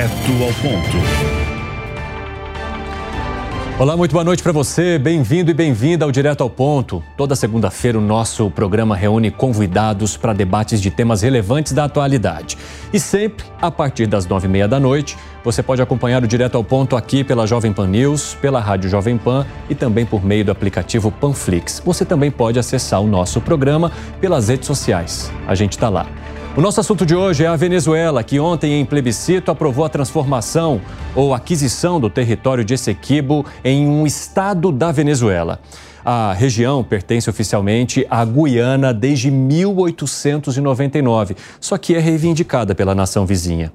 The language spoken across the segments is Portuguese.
Direto ao ponto. Olá, muito boa noite para você. Bem-vindo e bem-vinda ao Direto ao Ponto. Toda segunda-feira o nosso programa reúne convidados para debates de temas relevantes da atualidade. E sempre, a partir das nove e meia da noite, você pode acompanhar o Direto ao Ponto aqui pela Jovem Pan News, pela Rádio Jovem Pan e também por meio do aplicativo Panflix. Você também pode acessar o nosso programa pelas redes sociais. A gente está lá. O nosso assunto de hoje é a Venezuela, que ontem, em plebiscito, aprovou a transformação ou aquisição do território de Essequibo em um estado da Venezuela. A região pertence oficialmente à Guiana desde 1899, só que é reivindicada pela nação vizinha.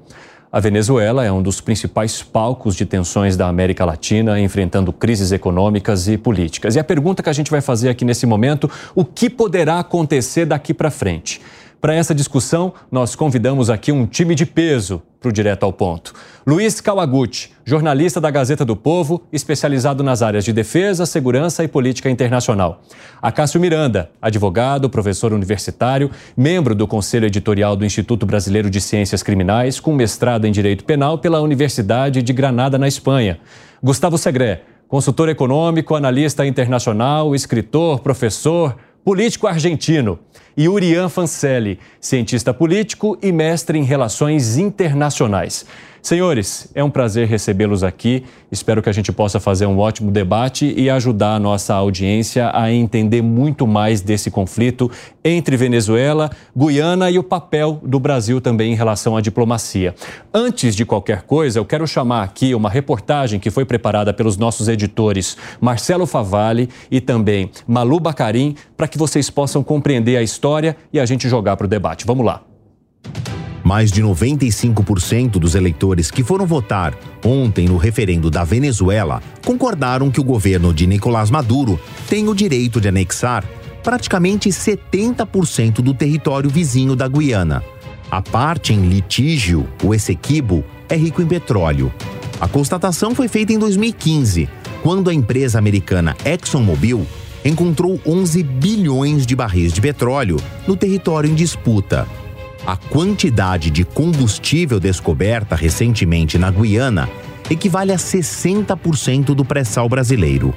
A Venezuela é um dos principais palcos de tensões da América Latina, enfrentando crises econômicas e políticas. E a pergunta que a gente vai fazer aqui nesse momento: o que poderá acontecer daqui para frente? Para essa discussão, nós convidamos aqui um time de peso para o Direto ao Ponto. Luiz Kawaguchi, jornalista da Gazeta do Povo, especializado nas áreas de defesa, segurança e política internacional. Acácio Miranda, advogado, professor universitário, membro do Conselho Editorial do Instituto Brasileiro de Ciências Criminais, com mestrado em Direito Penal pela Universidade de Granada, na Espanha. Gustavo Segré, consultor econômico, analista internacional, escritor, professor, político argentino, e Urian Fancelli, cientista político e mestre em relações internacionais. Senhores, é um prazer recebê-los aqui. Espero que a gente possa fazer um ótimo debate e ajudar a nossa audiência a entender muito mais desse conflito entre Venezuela, Guiana e o papel do Brasil também em relação à diplomacia. Antes de qualquer coisa, eu quero chamar aqui uma reportagem que foi preparada pelos nossos editores Marcelo Favalli e também Malu Bacarim, para que vocês possam compreender a história e a gente jogar para o debate. Vamos lá. Mais de 95% dos eleitores que foram votar ontem no referendo da Venezuela concordaram que o governo de Nicolás Maduro tem o direito de anexar praticamente 70% do território vizinho da Guiana. A parte em litígio, o Essequibo, é rico em petróleo. A constatação foi feita em 2015, quando a empresa americana ExxonMobil encontrou 11 bilhões de barris de petróleo no território em disputa. A quantidade de combustível descoberta recentemente na Guiana equivale a 60% do pré-sal brasileiro.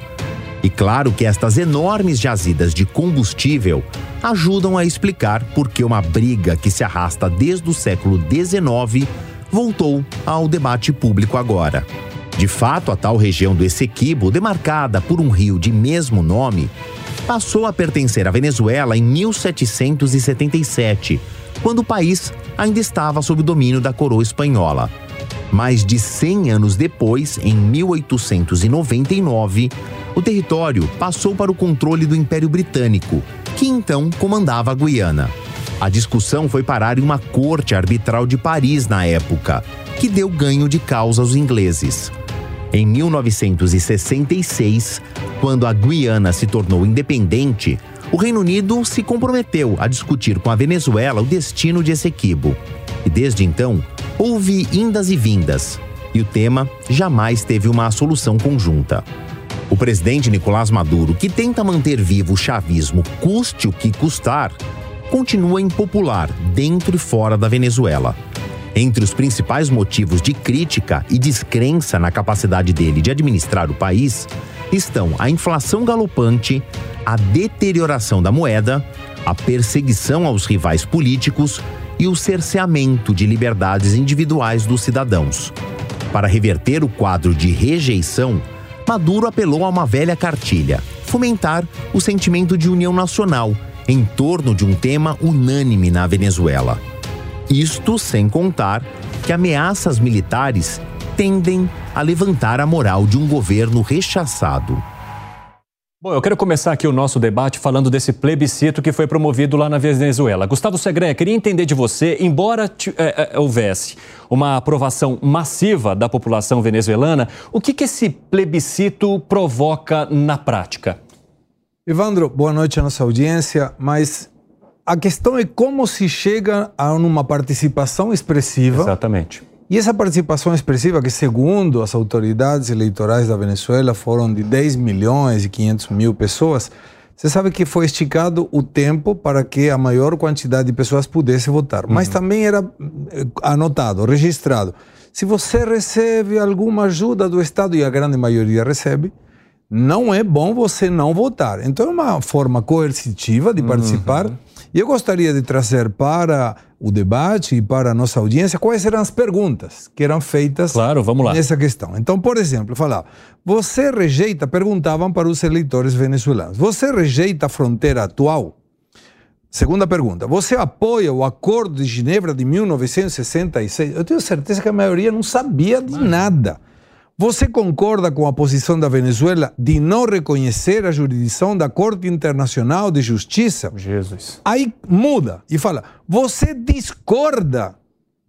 E claro que estas enormes jazidas de combustível ajudam a explicar por que uma briga que se arrasta desde o século XIX voltou ao debate público agora. De fato, a tal região do Essequibo, demarcada por um rio de mesmo nome, passou a pertencer à Venezuela em 1777 quando o país ainda estava sob o domínio da coroa espanhola. Mais de 100 anos depois, em 1899, o território passou para o controle do Império Britânico, que então comandava a Guiana. A discussão foi parar em uma corte arbitral de Paris na época, que deu ganho de causa aos ingleses. Em 1966, quando a Guiana se tornou independente, o Reino Unido se comprometeu a discutir com a Venezuela o destino de Essequibo. E desde então, houve indas e vindas, e o tema jamais teve uma solução conjunta. O presidente Nicolás Maduro, que tenta manter vivo o chavismo custe o que custar, continua impopular dentro e fora da Venezuela. Entre os principais motivos de crítica e descrença na capacidade dele de administrar o país estão a inflação galopante, a deterioração da moeda, a perseguição aos rivais políticos e o cerceamento de liberdades individuais dos cidadãos. Para reverter o quadro de rejeição, Maduro apelou a uma velha cartilha: fomentar o sentimento de união nacional em torno de um tema unânime na Venezuela. Isto sem contar que ameaças militares tendem a levantar a moral de um governo rechaçado. Bom, eu quero começar aqui o nosso debate falando desse plebiscito que foi promovido lá na Venezuela. Gustavo Segré, queria entender de você, embora é, é, houvesse uma aprovação massiva da população venezuelana, o que, que esse plebiscito provoca na prática? Evandro, boa noite à nossa audiência, mas a questão é como se chega a uma participação expressiva. Exatamente e essa participação expressiva, que segundo as autoridades eleitorais da Venezuela foram de 10 milhões e 500 mil pessoas, você sabe que foi esticado o tempo para que a maior quantidade de pessoas pudesse votar. Uhum. Mas também era eh, anotado, registrado. se você recebe alguma ajuda do Estado, e a grande maioria recebe, não é bom você não votar. Então é uma forma coercitiva de participar. Uhum. E eu gostaria de trazer para o debate e para a nossa audiência quais eram as perguntas que eram feitas claro, vamos lá. nessa questão. Então, por exemplo, falar, você rejeita, perguntavam para os eleitores venezuelanos, você rejeita a fronteira atual? Segunda pergunta, você apoia o Acordo de Genebra de 1966? Eu tenho certeza que a maioria não sabia de nada. Você concorda com a posição da Venezuela de não reconhecer a jurisdição da Corte Internacional de Justiça? Jesus. Aí muda e fala: você discorda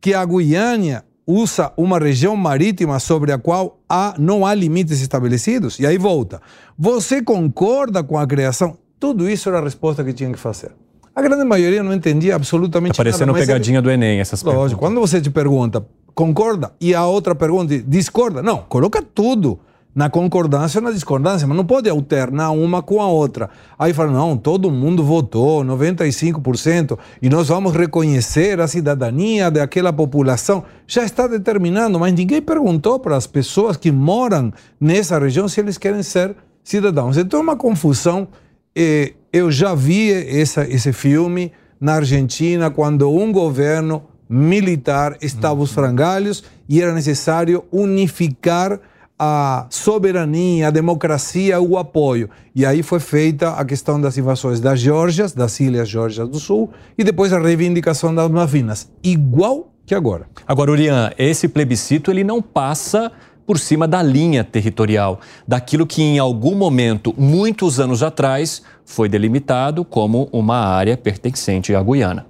que a Guiana usa uma região marítima sobre a qual há, não há limites estabelecidos? E aí volta. Você concorda com a criação? Tudo isso era a resposta que tinha que fazer. A grande maioria não entendia absolutamente tá parecendo nada. Parecendo pegadinha do Enem, essas Lógico, perguntas. quando você te pergunta, concorda, e a outra pergunta, discorda. Não, coloca tudo na concordância ou na discordância, mas não pode alternar uma com a outra. Aí fala, não, todo mundo votou, 95%, e nós vamos reconhecer a cidadania daquela população. Já está determinado, mas ninguém perguntou para as pessoas que moram nessa região se eles querem ser cidadãos. Então é uma confusão eh, eu já vi essa, esse filme na Argentina quando um governo militar estava aos frangalhos e era necessário unificar a soberania, a democracia, o apoio. E aí foi feita a questão das invasões das Geórgias, das Ilhas Geórgias do Sul, e depois a reivindicação das Malvinas. Igual que agora. Agora, Urian, esse plebiscito ele não passa por cima da linha territorial, daquilo que em algum momento, muitos anos atrás, foi delimitado como uma área pertencente à Guiana.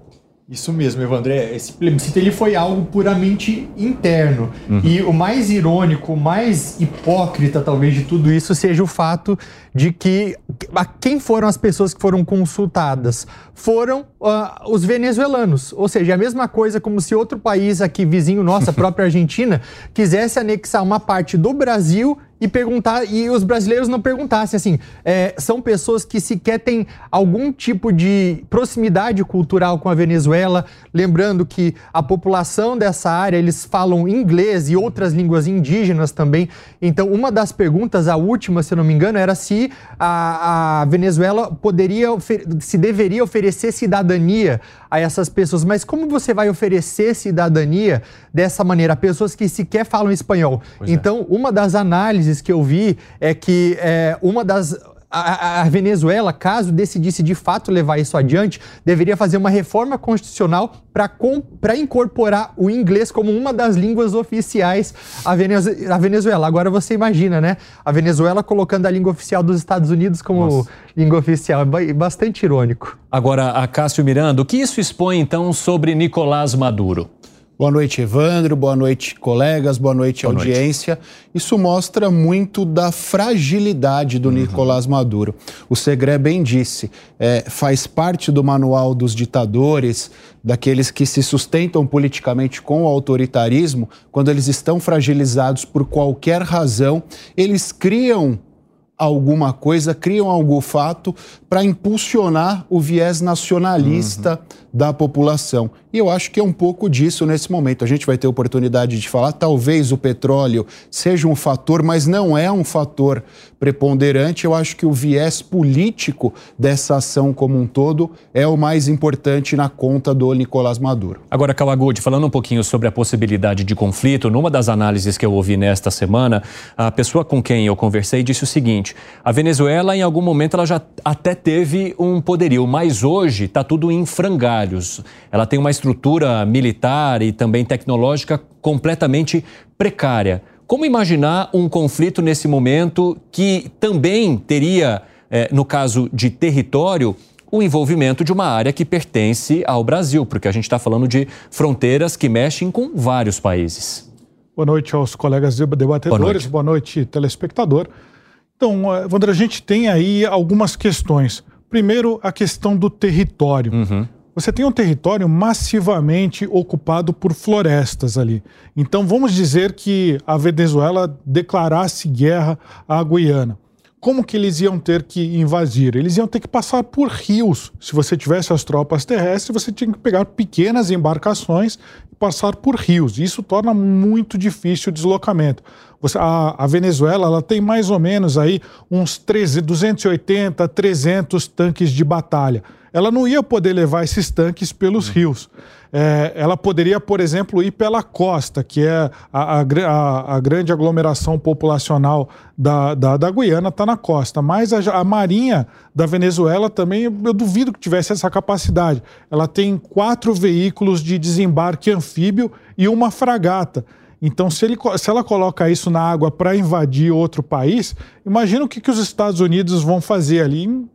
Isso mesmo, Evandré. Esse plebiscito ele foi algo puramente interno. Uhum. E o mais irônico, o mais hipócrita, talvez, de tudo isso seja o fato de que a quem foram as pessoas que foram consultadas? Foram uh, os venezuelanos. Ou seja, a mesma coisa como se outro país aqui vizinho nosso, a própria Argentina, quisesse anexar uma parte do Brasil e perguntar e os brasileiros não perguntassem assim é, são pessoas que sequer têm algum tipo de proximidade cultural com a Venezuela. Lembrando que a população dessa área eles falam inglês e outras línguas indígenas também. Então uma das perguntas a última se eu não me engano era se a, a Venezuela poderia se deveria oferecer cidadania a essas pessoas. Mas como você vai oferecer cidadania dessa maneira a pessoas que sequer falam espanhol? Pois é. então, é. uma das análises que eu vi é que é, uma das a, a, Venezuela, caso decidisse de fato levar isso adiante, deveria fazer uma reforma constitucional para incorporar o inglês como uma das línguas oficiais à Venezuela. Agora você imagina, né? A Venezuela colocando a língua oficial dos Estados Unidos como Nossa. língua oficial. É bastante irônico. Agora, a Cássio Miranda, o que isso expõe então sobre Nicolás Maduro? Boa noite, Evandro. Boa noite, colegas. Boa noite, Boa audiência. Noite. Isso mostra muito da fragilidade do uhum. Nicolás Maduro. O Segré bem disse, é, faz parte do manual dos ditadores, daqueles que se sustentam politicamente com o autoritarismo, quando eles estão fragilizados por qualquer razão, eles criam alguma coisa, criam algum fato para impulsionar o viés nacionalista uhum. da população. E eu acho que é um pouco disso nesse momento. A gente vai ter oportunidade de falar, talvez o petróleo seja um fator, mas não é um fator preponderante. Eu acho que o viés político dessa ação como um todo é o mais importante na conta do Nicolás Maduro. Agora, Kawagudi, falando um pouquinho sobre a possibilidade de conflito, numa das análises que eu ouvi nesta semana, a pessoa com quem eu conversei disse o seguinte: a Venezuela, em algum momento, ela já até teve um poderio, mas hoje está tudo em frangalhos. Ela tem uma estrutura militar e também tecnológica completamente precária. Como imaginar um conflito nesse momento que também teria, eh, no caso de território, o envolvimento de uma área que pertence ao Brasil, porque a gente está falando de fronteiras que mexem com vários países. Boa noite aos colegas debatedores, boa noite, boa noite telespectador. Então, Wander, a gente tem aí algumas questões. Primeiro, a questão do território. Uhum. Você tem um território massivamente ocupado por florestas ali. Então, vamos dizer que a Venezuela declarasse guerra à Guiana. como que eles iam ter que invadir? Eles iam ter que passar por rios. Se você tivesse as tropas terrestres, você tinha que pegar pequenas embarcações e passar por rios. Isso torna muito difícil o deslocamento. Você, a, a, Venezuela ela tem mais ou menos aí uns 13, 280, 300 tanques de batalha. Ela não ia poder levar esses tanques pelos uhum. rios é, ela poderia, por exemplo, ir pela costa, que é a, a, a grande aglomeração populacional da, da, da Guiana, está na costa. Mas a, a, Marinha da Venezuela também, eu duvido que tivesse essa capacidade. Ela tem quatro veículos de desembarque anfíbio e uma fragata. Então, se, ele, se ela coloca isso na água para invadir outro país, imagina o que, que os Estados Unidos vão fazer ali. Em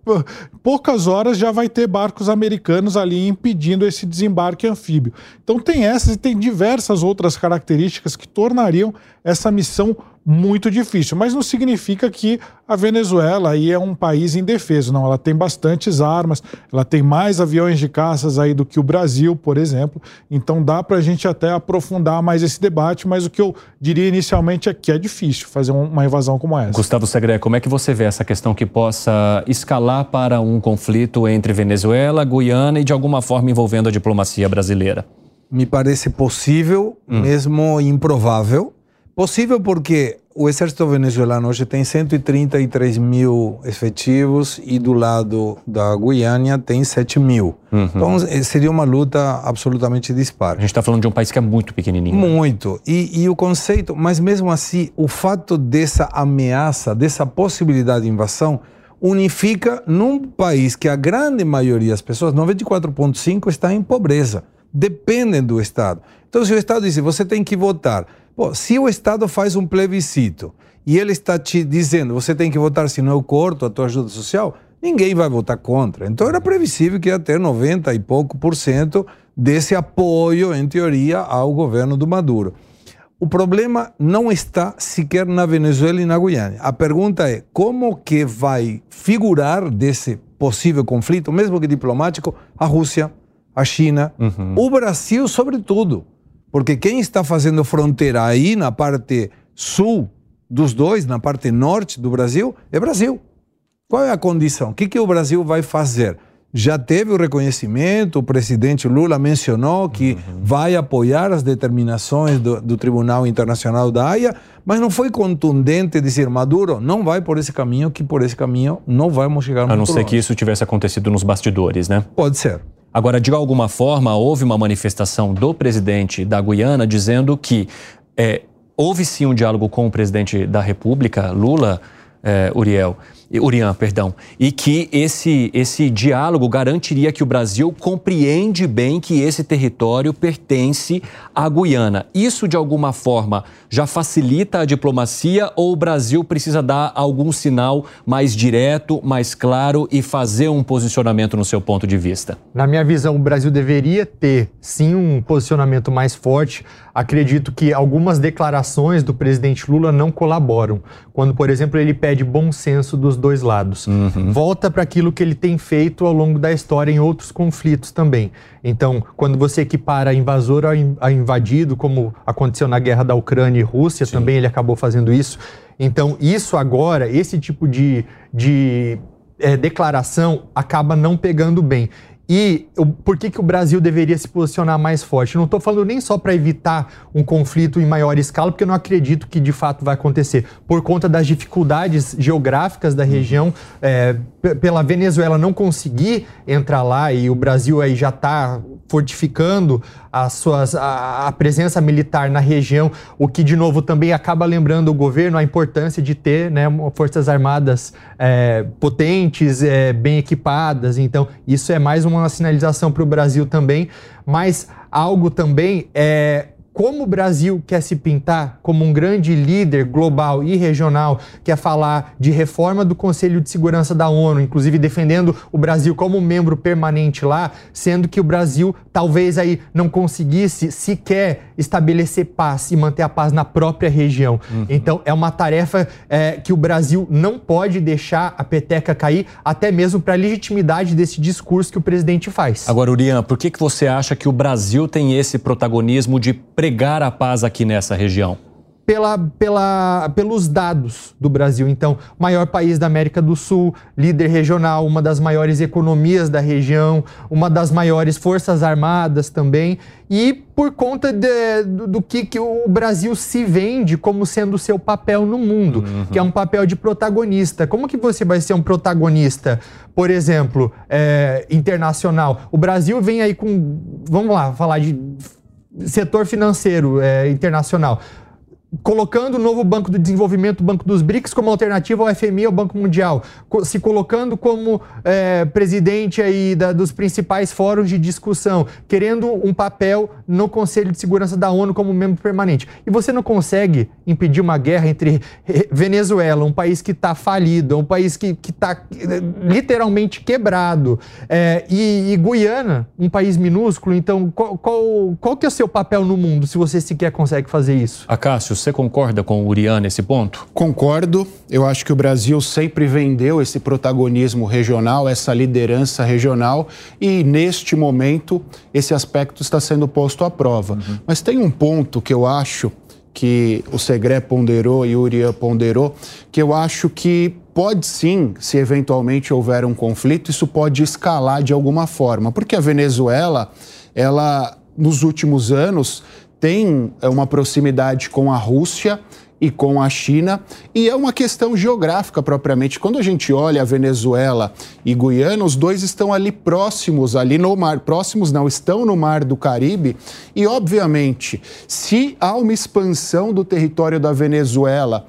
poucas horas já vai ter barcos americanos ali impedindo esse desembarque anfíbio. Então, tem essas e tem diversas outras características que tornariam essa missão muito difícil, mas não significa que a Venezuela aí é um país indefeso, não. Ela tem bastantes armas, ela tem mais aviões de caças aí do que o Brasil, por exemplo. Então dá para a gente até aprofundar mais esse debate, mas o que eu diria inicialmente é que é difícil fazer uma invasão como essa. Gustavo Segre, como é que você vê essa questão que possa escalar para um conflito entre Venezuela, Guiana e de alguma forma envolvendo a diplomacia brasileira? Me parece possível, hum. mesmo improvável Possível porque o exército venezuelano hoje tem 133 mil efetivos e do lado da Guiana tem 7 mil. Uhum. Então eh, seria uma luta absolutamente dispara. A gente está falando de um país que é muito pequenininho. Muito. E, e, o conceito, mas mesmo assim, o fato dessa ameaça, dessa possibilidade de invasão, unifica num país que a grande maioria das pessoas, 94,5%, está em pobreza. Dependem do Estado. Então, se o Estado diz, você tem que votar Pô, se o Estado faz um plebiscito e ele está te dizendo você tem que votar, senão eu corto a tua ajuda social, ninguém vai votar contra. Então era previsível que ia ter 90 e pouco por cento desse apoio, em teoria, ao governo do Maduro. O problema não está sequer na Venezuela e na Guiana. A pergunta é como que vai figurar desse possível conflito, mesmo que diplomático, a Rússia, a China, uhum. o Brasil, sobretudo. Porque quem está fazendo fronteira aí na parte sul dos dois, na parte norte do Brasil, é Brasil. Qual é a condição? O que, que o Brasil vai fazer? Já teve o reconhecimento, o presidente Lula mencionou que uhum. vai apoiar as determinações do, do, Tribunal Internacional da Haia, mas não foi contundente dizer Maduro não vai por esse caminho, que por esse caminho não vamos chegar A não ser longe. que isso tivesse acontecido nos bastidores, né? Pode ser. Agora, de alguma forma, houve uma manifestação do presidente da Guiana dizendo que é, houve sim um diálogo com o presidente da República, Lula, é, Uriel, Urian, perdão, e que esse, esse diálogo garantiria que o Brasil compreende bem que esse território pertence à Guiana. Isso, de alguma forma, já facilita a diplomacia ou o Brasil precisa dar algum sinal mais direto, mais claro e fazer um posicionamento no seu ponto de vista? Na minha visão, o Brasil deveria ter, sim, um posicionamento mais forte. Acredito que algumas declarações do presidente Lula não colaboram. Quando, por exemplo, ele pede bom senso dos dois lados. Uhum. Volta para aquilo que ele tem feito ao longo da história em outros conflitos também. Então, quando você equipara invasor a invadido, como aconteceu na guerra da Ucrânia e Rússia, Sim. também ele acabou fazendo isso. Então, isso agora, esse tipo de, de é, declaração acaba não pegando bem. E por que, que o Brasil deveria se posicionar mais forte? Não estou falando nem só para evitar um conflito em maior escala, porque eu não acredito que de fato vai acontecer. Por conta das dificuldades geográficas da região, é, pela Venezuela não conseguir entrar lá e o Brasil aí já está fortificando as suas, a, a, presença militar na região, o que de novo também acaba lembrando o governo a importância de ter né, forças armadas é, potentes, é, bem equipadas. Então isso é mais uma sinalização para o Brasil também, mas algo também é como o Brasil quer se pintar como um grande líder global e regional, quer falar de reforma do Conselho de Segurança da ONU, inclusive defendendo o Brasil como membro permanente lá, sendo que o Brasil talvez aí não conseguisse sequer estabelecer paz e manter a paz na própria região. Uhum. Então é uma tarefa é, que o Brasil não pode deixar a peteca cair, até mesmo para a legitimidade desse discurso que o presidente faz. Agora, Urian, por que, que você acha que o Brasil tem esse protagonismo de pregar a paz aqui nessa região? pela, pela, pelos dados do Brasil. Então, maior país da América do Sul, líder regional, uma das maiores economias da região, uma das maiores forças armadas também, e por conta de, do, do, que, que o Brasil se vende como sendo o seu papel no mundo, uhum. que é um papel de protagonista. Como que você vai ser um protagonista, por exemplo, é, internacional? O Brasil vem aí com, vamos lá, falar de setor financeiro é, internacional colocando o novo Banco do Desenvolvimento, o Banco dos BRICS, como alternativa ao FMI, ao Banco Mundial, se colocando como é, presidente aí da, dos principais fóruns de discussão, querendo um papel no Conselho de Segurança da ONU como membro permanente. E você não consegue impedir uma guerra entre Venezuela, um país que está falido, um país que está literalmente quebrado, é, e, e, Guiana, um país minúsculo. Então, qual, qual, qual que é o seu papel no mundo se você sequer consegue fazer isso? Acácio, você concorda com o Urian nesse ponto? Concordo. Eu acho que o Brasil sempre vendeu esse protagonismo regional, essa liderança regional, e neste momento esse aspecto está sendo posto à prova. Uhum. Mas tem um ponto que eu acho que o Segré ponderou e o Urian ponderou, que eu acho que pode sim, se eventualmente houver um conflito, isso pode escalar de alguma forma, porque a Venezuela, ela nos últimos anos tem é, uma proximidade com a Rússia e com a China, e é uma questão geográfica propriamente. Quando a gente olha a Venezuela e Guiana, os dois estão ali próximos, ali no mar, próximos não, estão no mar do Caribe, e obviamente, se há uma expansão do território da Venezuela,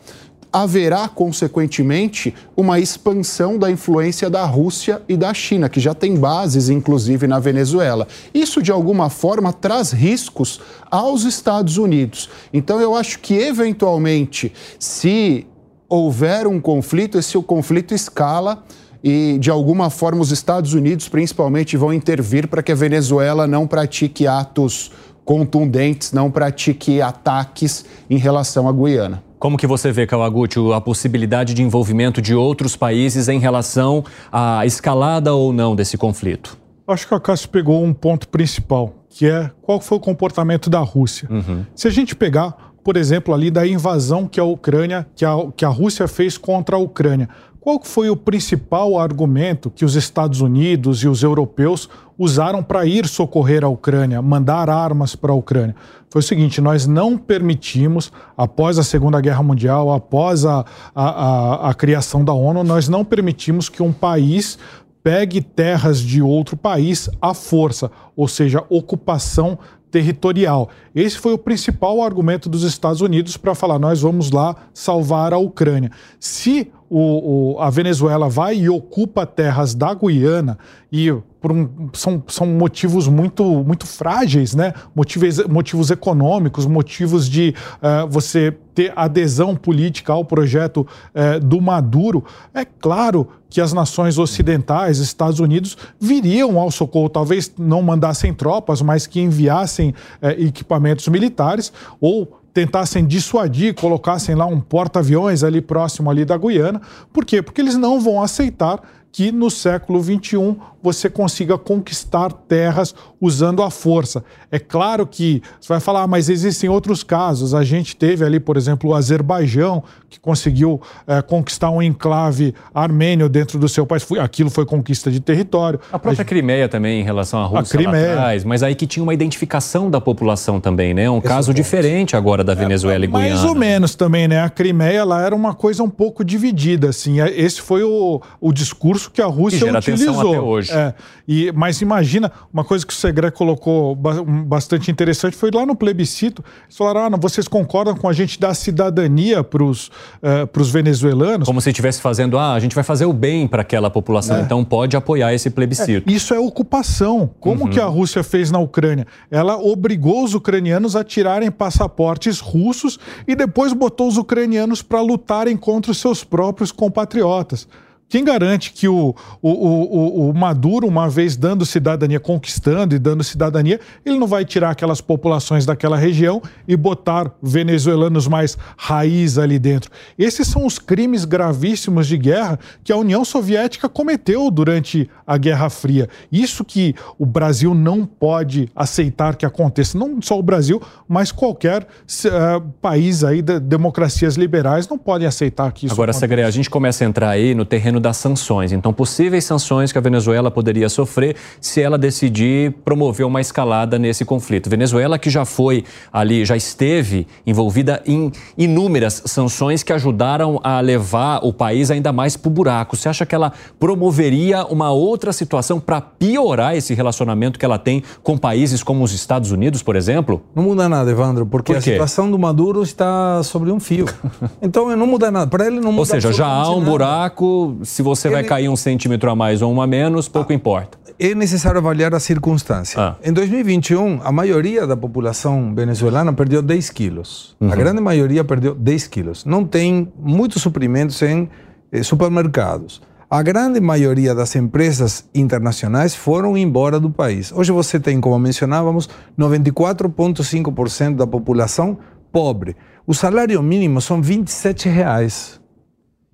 haverá, consequentemente, uma expansão da influência da Rússia e da China, que já tem bases, inclusive, na Venezuela. Isso, de alguma forma, traz riscos aos Estados Unidos. Então, eu acho que, eventualmente, se houver um conflito, esse conflito escala e, de alguma forma, os Estados Unidos, principalmente, vão intervir para que a Venezuela não pratique atos contundentes, não pratique ataques em relação à Guiana. Como que você vê, Kawaguchi, a possibilidade de envolvimento de outros países em relação à escalada ou não desse conflito? Acho que a Cássio pegou um ponto principal, que é qual foi o comportamento da Rússia. Uhum. Se a gente pegar, por exemplo, ali da invasão que a Ucrânia, que a, que a Rússia fez contra a Ucrânia, qual foi o principal argumento que os Estados Unidos e os europeus usaram para ir socorrer a Ucrânia, mandar armas para a Ucrânia? Foi o seguinte: nós não permitimos, após a Segunda Guerra Mundial, após a, a, a, a criação da ONU, nós não permitimos que um país pegue terras de outro país à força, ou seja, ocupação territorial. Esse foi o principal argumento dos Estados Unidos para falar: nós vamos lá salvar a Ucrânia. Se o, o, a Venezuela vai e ocupa terras da Guiana e um, são, são motivos muito, muito frágeis, né? Motivos, motivos econômicos, motivos de uh, você ter adesão política ao projeto uh, do Maduro. É claro que as nações ocidentais, Estados Unidos, viriam ao socorro, talvez não mandassem tropas, mas que enviassem uh, equipamentos militares ou tentassem dissuadir, colocassem lá um porta-aviões ali próximo ali da Guiana. Por quê? Porque eles não vão aceitar que no século XXI você consiga conquistar terras usando a força. É claro que você vai falar, ah, mas existem outros casos. A gente teve ali, por exemplo, o Azerbaijão, que conseguiu é, conquistar um enclave armênio dentro do seu país. Aquilo foi conquista de território. A própria a... Crimeia também, em relação à Rússia a Crimeia. atrás, mas aí que tinha uma identificação da população também, né? Um caso diferente agora da Venezuela é, e Guiana. Mais ou menos também, né? A Crimeia ela era uma coisa um pouco dividida, assim. É, esse foi o, o discurso que a Rússia que gera utilizou. Até hoje. É, e, mas imagina, uma coisa que o Segre colocou bastante interessante foi lá no plebiscito. Eles falaram: ah, não, vocês concordam com a gente dar cidadania para os uh, venezuelanos? Como se estivesse fazendo, ah, a gente vai fazer o bem para aquela população, é. então pode apoiar esse plebiscito. É, isso é ocupação. Como uhum. que a Rússia fez na Ucrânia? Ela obrigou os ucranianos a tirarem passaportes russos e depois botou os ucranianos para lutarem contra os seus próprios compatriotas. Quem garante que o, o, o, o, Maduro, uma vez dando cidadania, conquistando e dando cidadania, ele não vai tirar aquelas populações daquela região e botar venezuelanos mais raiz ali dentro? Esses são os crimes gravíssimos de guerra que a União Soviética cometeu durante a Guerra Fria. Isso que o Brasil não pode aceitar que aconteça. Não só o Brasil, mas qualquer uh, país aí de democracias liberais não podem aceitar que isso Agora, Segre, a gente começa a entrar aí no terreno das sanções. Então, possíveis sanções que a Venezuela poderia sofrer se ela decidir promover uma escalada nesse conflito. Venezuela que já foi ali, já esteve envolvida em inúmeras sanções que ajudaram a levar o país ainda mais para o buraco. Você acha que ela promoveria uma outra situação para piorar esse relacionamento que ela tem com países como os Estados Unidos, por exemplo? Não muda nada, Evandro, porque Por a situação do Maduro está sobre um fio. Então, não muda nada. Para ele não muda Ou seja, já há um nada. buraco se você Ele... vai cair um centímetro a mais ou um a menos, pouco ah, importa. É necessário avaliar a circunstância. Ah. Em 2021, a maioria da população venezuelana perdeu 10 quilos. Uhum. A grande maioria perdeu 10 quilos. Não tem muitos suprimentos em eh, supermercados. A grande maioria das empresas internacionais foram embora do país. Hoje você tem, como mencionávamos, 94,5% da população pobre. O salário mínimo são 27 reais.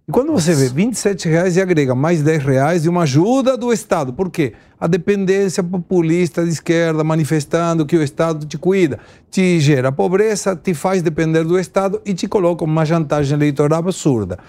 E quando você vê 27 reais e agrega mais 10 reais de uma ajuda do Estado, por quê? A dependência populista de esquerda manifestando que o Estado te cuida, te gera pobreza, te faz depender do Estado e te coloca uma chantagem eleitoral absurda.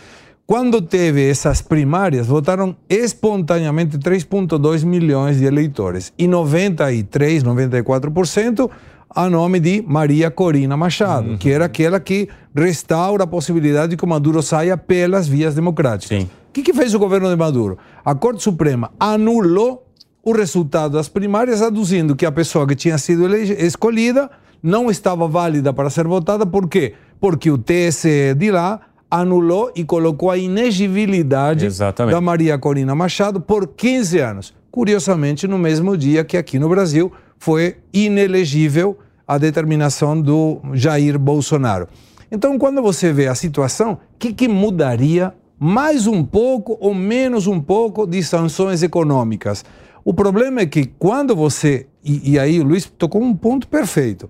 Quando teve essas primárias, votaram espontaneamente 3,2 milhões de eleitores e 93, 94% a nome de Maria Corina Machado, uhum. que era aquela que restaura a possibilidade de que o Maduro saia pelas vias democráticas. O que, que fez o governo de Maduro? A Corte Suprema anulou o resultado das primárias, aduzindo que a pessoa que tinha sido escolhida não estava válida para ser votada. Por quê? Porque o TSE de lá anulou e colocou a inegibilidade Exatamente. da Maria Corina Machado por 15 anos. Curiosamente, no mesmo dia que aqui no Brasil foi inelegível a determinação do Jair Bolsonaro. Então, quando você vê a situação, o que, que mudaria mais um pouco ou menos um pouco de sanções econômicas? O problema é que quando você. E, e aí o Luiz tocou um ponto perfeito.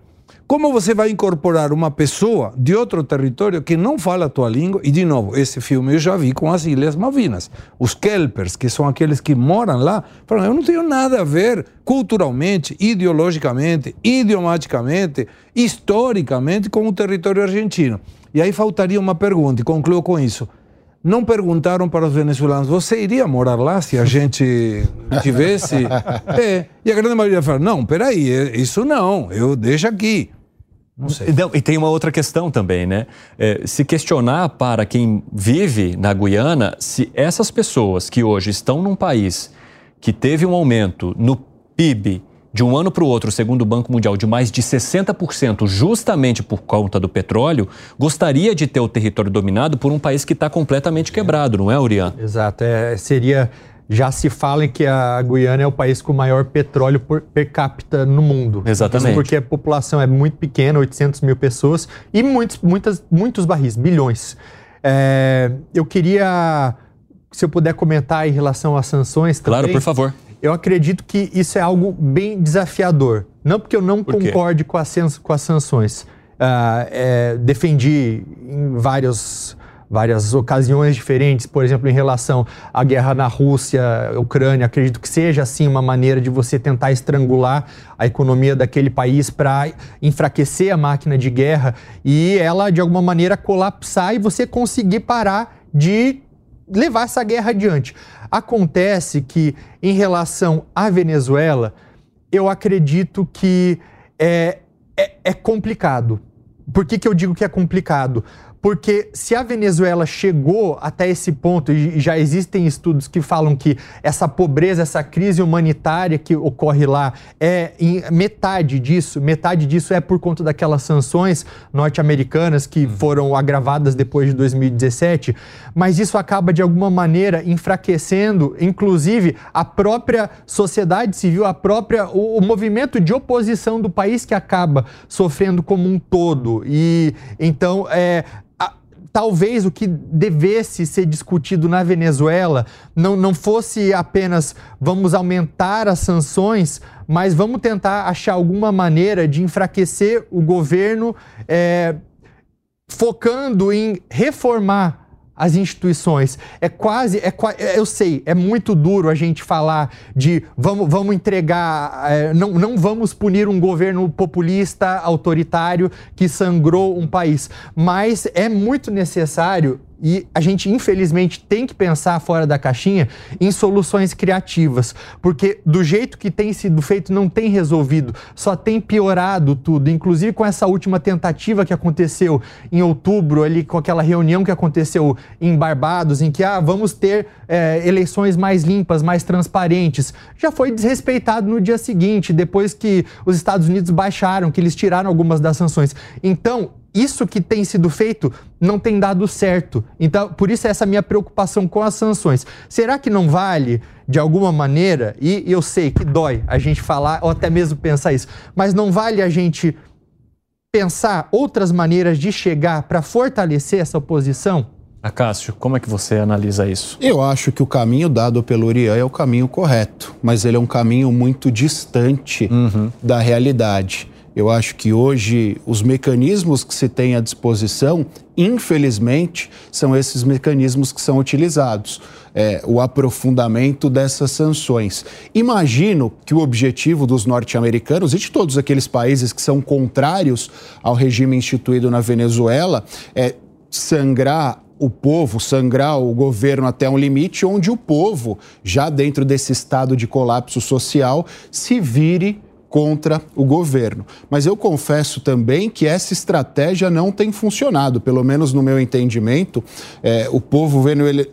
Como você vai incorporar uma pessoa de outro território que não fala a tua língua? E, de novo, esse filme eu já vi com as Ilhas Malvinas. Os Kelpers, que são aqueles que moram lá, falam: eu não tenho nada a ver culturalmente, ideologicamente, idiomaticamente, historicamente com o território argentino. E aí faltaria uma pergunta, e concluo com isso. Não perguntaram para os venezuelanos, você iria morar lá se a gente tivesse? é. E a grande maioria fala, não, peraí, isso não, eu deixo aqui. Não sei. Não, e tem uma outra questão também, né? É, se questionar para quem vive na Guiana se essas pessoas que hoje estão num país que teve um aumento no PIB de um ano para o outro, segundo o Banco Mundial, de mais de 60%, justamente por conta do petróleo, gostaria de ter o território dominado por um país que está completamente quebrado, não é, Urian? Exato. É, seria já se fala em que a Guiana é o país com maior petróleo por, per capita no mundo. Exatamente. porque a população é muito pequena, 800 mil pessoas, e muitos, muitas, muitos barris, bilhões. É, eu queria, se eu puder comentar em relação às sanções também. Claro, por favor. Eu acredito que isso é algo bem desafiador. Não porque eu não concorde com as, com as sanções. Uh, é, defendi em vários várias ocasiões diferentes, por exemplo, em relação à guerra na Rússia, Ucrânia, acredito que seja assim uma maneira de você tentar estrangular a economia daquele país para enfraquecer a máquina de guerra e ela de alguma maneira colapsar e você conseguir parar de levar essa guerra adiante. Acontece que em relação à Venezuela, eu acredito que é, é, é complicado. Por que, que eu digo que é complicado? Porque se a Venezuela chegou até esse ponto, e já existem estudos que falam que essa pobreza, essa crise humanitária que ocorre lá é metade disso, metade disso é por conta daquelas sanções norte-americanas que uhum. foram agravadas depois de 2017, mas isso acaba de alguma maneira enfraquecendo, inclusive, a própria sociedade civil, a própria o, o movimento de oposição do país que acaba sofrendo como um todo. E então é talvez o que devesse ser discutido na Venezuela não, não fosse apenas vamos aumentar as sanções, mas vamos tentar achar alguma maneira de enfraquecer o governo, é, focando em reformar as instituições. É quase, é, é, eu sei, é muito duro a gente falar de vamos, vamos entregar, é, não, não vamos punir um governo populista, autoritário que sangrou um país, mas é muito necessário e a gente, infelizmente, tem que pensar fora da caixinha em soluções criativas, porque do jeito que tem sido feito, não tem resolvido, só tem piorado tudo. Inclusive com essa última tentativa que aconteceu em outubro, ali com aquela reunião que aconteceu em Barbados, em que ah, vamos ter é, eleições mais limpas, mais transparentes. Já foi desrespeitado no dia seguinte, depois que os Estados Unidos baixaram, que eles tiraram algumas das sanções. Então, isso que tem sido feito não tem dado certo. Então, por isso essa minha preocupação com as sanções. Será que não vale, de alguma maneira, e eu sei que dói a gente falar ou até mesmo pensar isso, mas não vale a gente pensar outras maneiras de chegar para fortalecer essa oposição? Acácio, como é que você analisa isso? Eu acho que o caminho dado pelo Urian é o caminho correto, mas ele é um caminho muito distante uhum. da realidade. Eu acho que hoje os mecanismos que se tem à disposição, infelizmente, são esses mecanismos que são utilizados. É, o aprofundamento dessas sanções. Imagino que o objetivo dos norte-americanos e de todos aqueles países que são contrários ao regime instituído na Venezuela é sangrar o povo, sangrar o governo até um limite onde o povo, já dentro desse estado de colapso social, se vire contra o governo. Mas eu confesso também que essa estratégia não tem funcionado, pelo menos no meu entendimento. É, o povo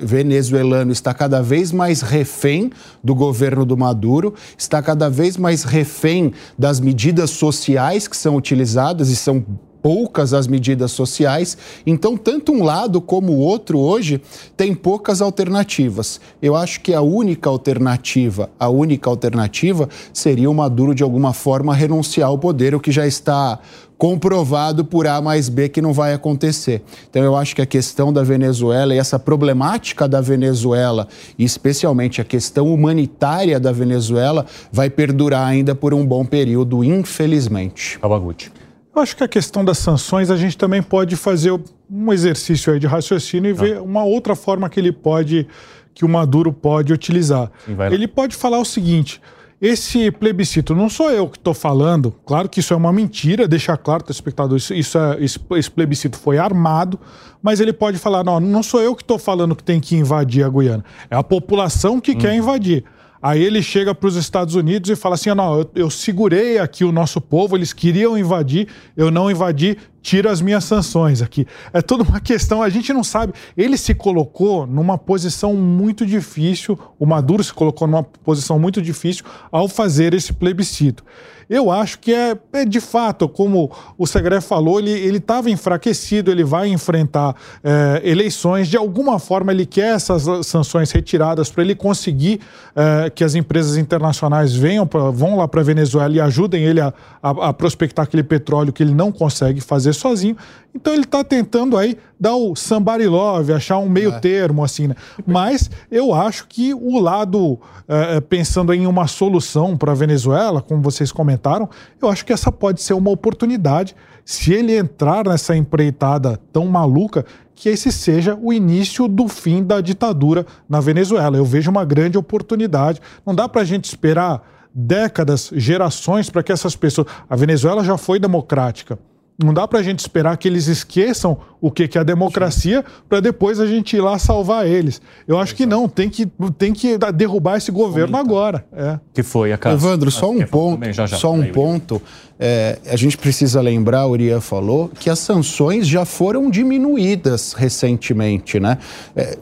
venezuelano está cada vez mais refém do governo do Maduro, está cada vez mais refém das medidas sociais que são utilizadas e são poucas as medidas sociais. Então, tanto um lado como o outro hoje tem poucas alternativas. Eu acho que a única alternativa, a única alternativa seria o Maduro de alguma forma renunciar ao poder, o que já está comprovado por A mais B que não vai acontecer. Então eu acho que a questão da Venezuela e essa problemática da Venezuela, e especialmente a questão humanitária da Venezuela, vai perdurar ainda por um bom período, infelizmente. Abaguti. Eu acho que a questão das sanções a gente também pode fazer um exercício aí de raciocínio e ver ah. uma outra forma que ele pode, que o Maduro pode utilizar. Ele pode falar o seguinte: esse plebiscito não sou eu que estou falando, claro que isso é uma mentira, deixar claro, telespectador, isso, isso é, esse, esse, plebiscito foi armado, mas ele pode falar: não, não sou eu que estou falando que tem que invadir a Guiana, é a população que hum. quer invadir. Aí ele chega para os Estados Unidos e fala assim: não, eu, eu, segurei aqui o nosso povo, eles queriam invadir, eu não invadi, tira as minhas sanções aqui. É toda uma questão, a gente não sabe. Ele se colocou numa posição muito difícil, o Maduro se colocou numa posição muito difícil ao fazer esse plebiscito. Eu acho que é, é de fato, como o Segre falou, ele estava enfraquecido, ele vai enfrentar é, eleições, de alguma forma ele quer essas sanções retiradas para ele conseguir é, que as empresas internacionais venham pra, vão lá para a Venezuela e ajudem ele a, a, a prospectar aquele petróleo que ele não consegue fazer sozinho. Então ele está tentando aí dar o somebody love, achar um meio é. termo, assim, né? Mas eu acho que o lado, é, é pensando em uma solução para a Venezuela, como vocês comentaram, eu acho que essa pode ser uma oportunidade, se ele entrar nessa empreitada tão maluca, que esse seja o início do fim da ditadura na Venezuela. Eu vejo uma grande oportunidade. Não dá para a gente esperar décadas, gerações para que essas pessoas. A Venezuela já foi democrática. Não dá para a gente esperar que eles esqueçam o que, que é a democracia para depois a gente ir lá salvar eles. Eu acho que não, tem que, tem que derrubar esse governo agora. É. Que foi a casa. Evandro, só um ponto, já, já. só um ponto. É, a gente precisa lembrar, o Uriah falou, que as sanções já foram diminuídas recentemente, né? É,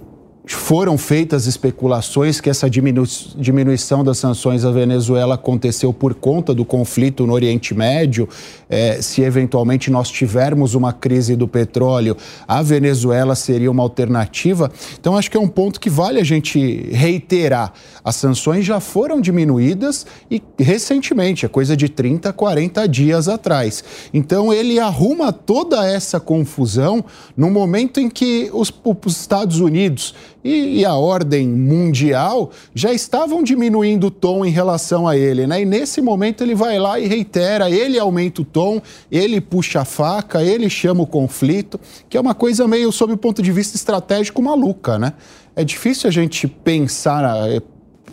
foram feitas especulações que essa diminu diminuição das sanções à Venezuela aconteceu por conta do conflito no Oriente Médio. É, se eventualmente nós tivermos uma crise do petróleo, a Venezuela seria uma alternativa. Então, acho que é um ponto que vale a gente reiterar. As sanções já foram diminuídas e recentemente, é coisa de 30, 40 dias atrás. Então, ele arruma toda essa confusão no momento em que os, os Estados Unidos e, e, a ordem mundial já estavam diminuindo o tom em relação a ele, né? E nesse momento ele vai lá e reitera, ele aumenta o tom, ele puxa a faca, ele chama o conflito, que é uma coisa meio, sob o ponto de vista estratégico, maluca, né? É difícil a gente pensar eh,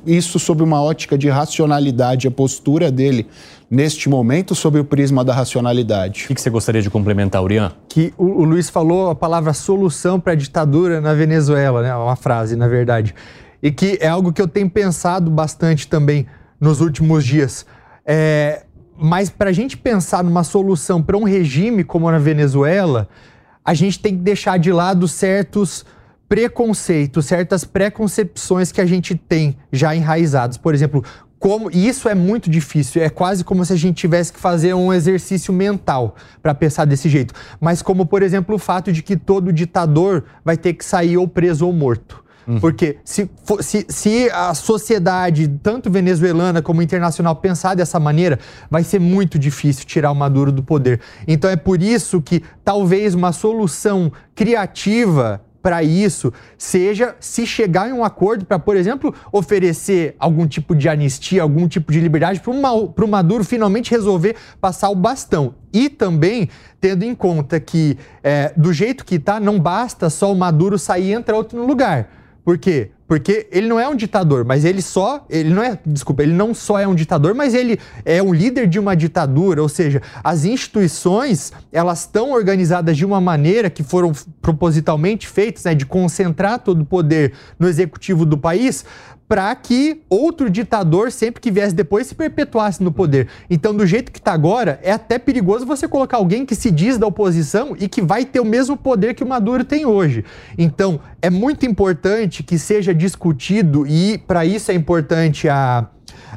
isso sob uma ótica de racionalidade, a postura dele neste momento sob o prisma da racionalidade. O que você gostaria de complementar, Urian? Que o, o Luiz falou a palavra solução para a ditadura na Venezuela, né? Uma frase, na verdade. E que é algo que eu tenho pensado bastante também nos últimos dias. É, mas para a gente pensar numa solução para um regime como na Venezuela, a gente tem que deixar de lado certos preconceitos, certas preconcepções que a gente tem já enraizados. Por exemplo, como e isso é muito difícil, é quase como se a gente tivesse que fazer um exercício mental para pensar desse jeito. Mas como, por exemplo, o fato de que todo ditador vai ter que sair ou preso ou morto. Uhum. Porque se, se, se, a sociedade, tanto venezuelana como internacional, pensar dessa maneira, vai ser muito difícil tirar o Maduro do poder. Então é por isso que talvez uma solução criativa para isso seja se chegar em um acordo para, por exemplo, oferecer algum tipo de anistia, algum tipo de liberdade para o Maduro finalmente resolver passar o bastão. E também tendo em conta que, é, do jeito que está, não basta só o Maduro sair e entrar outro no lugar. Por quê? Porque ele não é um ditador, mas ele só. Ele não é. Desculpa, ele não só é um ditador, mas ele é um líder de uma ditadura. Ou seja, as instituições elas estão organizadas de uma maneira que foram propositalmente feitas, né, de concentrar todo o poder no executivo do país, para que outro ditador, sempre que viesse depois, se perpetuasse no poder. Então, do jeito que está agora, é até perigoso você colocar alguém que se diz da oposição e que vai ter o mesmo poder que o Maduro tem hoje. Então, é muito importante que seja discutido, e para isso é importante a.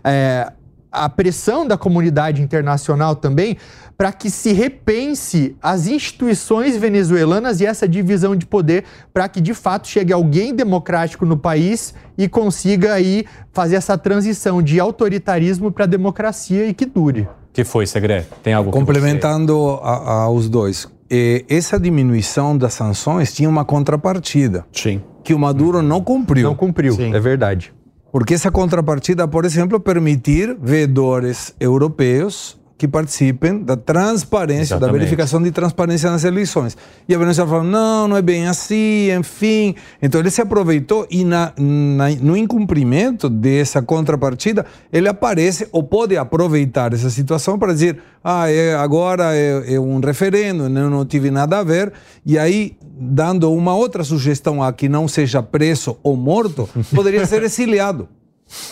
É, a pressão da comunidade internacional também para que se repense as instituições venezuelanas e essa divisão de poder para que de fato chegue alguém democrático no país e consiga aí fazer essa transição de autoritarismo para democracia e que dure. Que foi, Segre? Tem algo Complementando você... a, a, os dois. E essa diminuição das sanções tinha uma contrapartida. Sim. Que o Maduro não cumpriu. Não cumpriu, Sim. é verdade. Porque essa contrapartida, por exemplo, permitir vedores europeus que participem da transparência, Exatamente. da verificação de transparência nas eleições. E a Venezuela falou, não, não é bem assim, enfim. Então ele se aproveitou e na, na, no incumprimento dessa contrapartida, ele aparece ou pode aproveitar essa situação para dizer, ah, é, agora é, é um referendo, eu não tive nada a ver, e aí, dando uma outra sugestão a que não seja preso ou morto, poderia ser exiliado.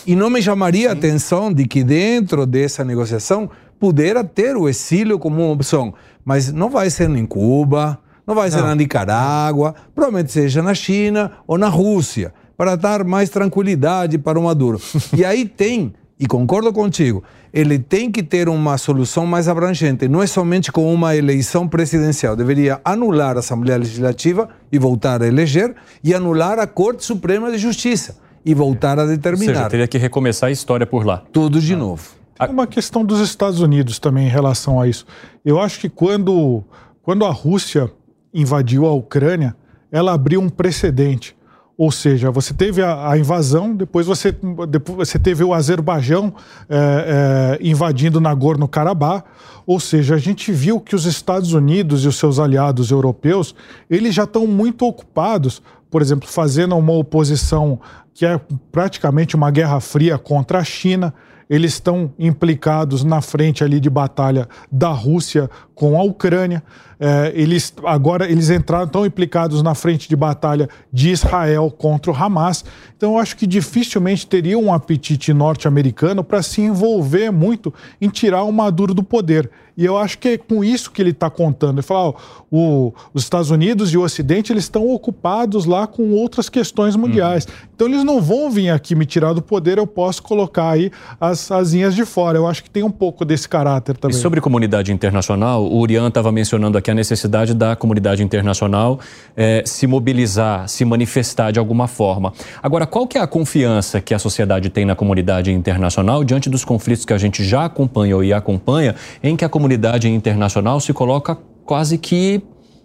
E não me chamaria a atenção de que dentro dessa negociação pudera ter o exílio como uma opção, mas não vai ser em Cuba, não vai ser não. na Nicarágua, provavelmente seja na China ou na Rússia, para dar mais tranquilidade para o Maduro. e aí tem, e concordo contigo, ele tem que ter uma solução mais abrangente, não é somente com uma eleição presidencial, deveria anular a Assembleia Legislativa e voltar a eleger, e anular a Corte Suprema de Justiça e voltar a determinar. Ou seja, teria que recomeçar a história por lá. Tudo de ah. novo. Tem uma questão dos Estados Unidos também em relação a isso. Eu acho que quando, quando a Rússia invadiu a Ucrânia, ela abriu um precedente. Ou seja, você teve a, a invasão, depois você, depois você teve o Azerbaijão é, é, invadindo Nagorno-Karabakh. Ou seja, a gente viu que os Estados Unidos e os seus aliados europeus, eles já estão muito ocupados, por exemplo, fazendo uma oposição que é praticamente uma guerra fria contra a China eles estão implicados na frente ali de batalha da Rússia com a Ucrânia. É, eles agora eles entraram tão implicados na frente de batalha de Israel contra o Hamas. Então eu acho que dificilmente teria um apetite norte-americano para se envolver muito em tirar o Maduro do poder. E eu acho que é com isso que ele está contando. Ele fala, ó, o, os Estados Unidos e o Ocidente eles estão ocupados lá com outras questões mundiais. Uhum. Então eles não vão vir aqui me tirar do poder, eu posso colocar aí as asinhas de fora. Eu acho que tem um pouco desse caráter também. E sobre comunidade internacional, o Urian estava mencionando aqui a necessidade da comunidade internacional é, se mobilizar, se manifestar de alguma forma. Agora, qual que é a confiança que a sociedade tem na comunidade internacional diante dos conflitos que a gente já acompanhou e acompanha, em que a comunidade internacional se coloca quase que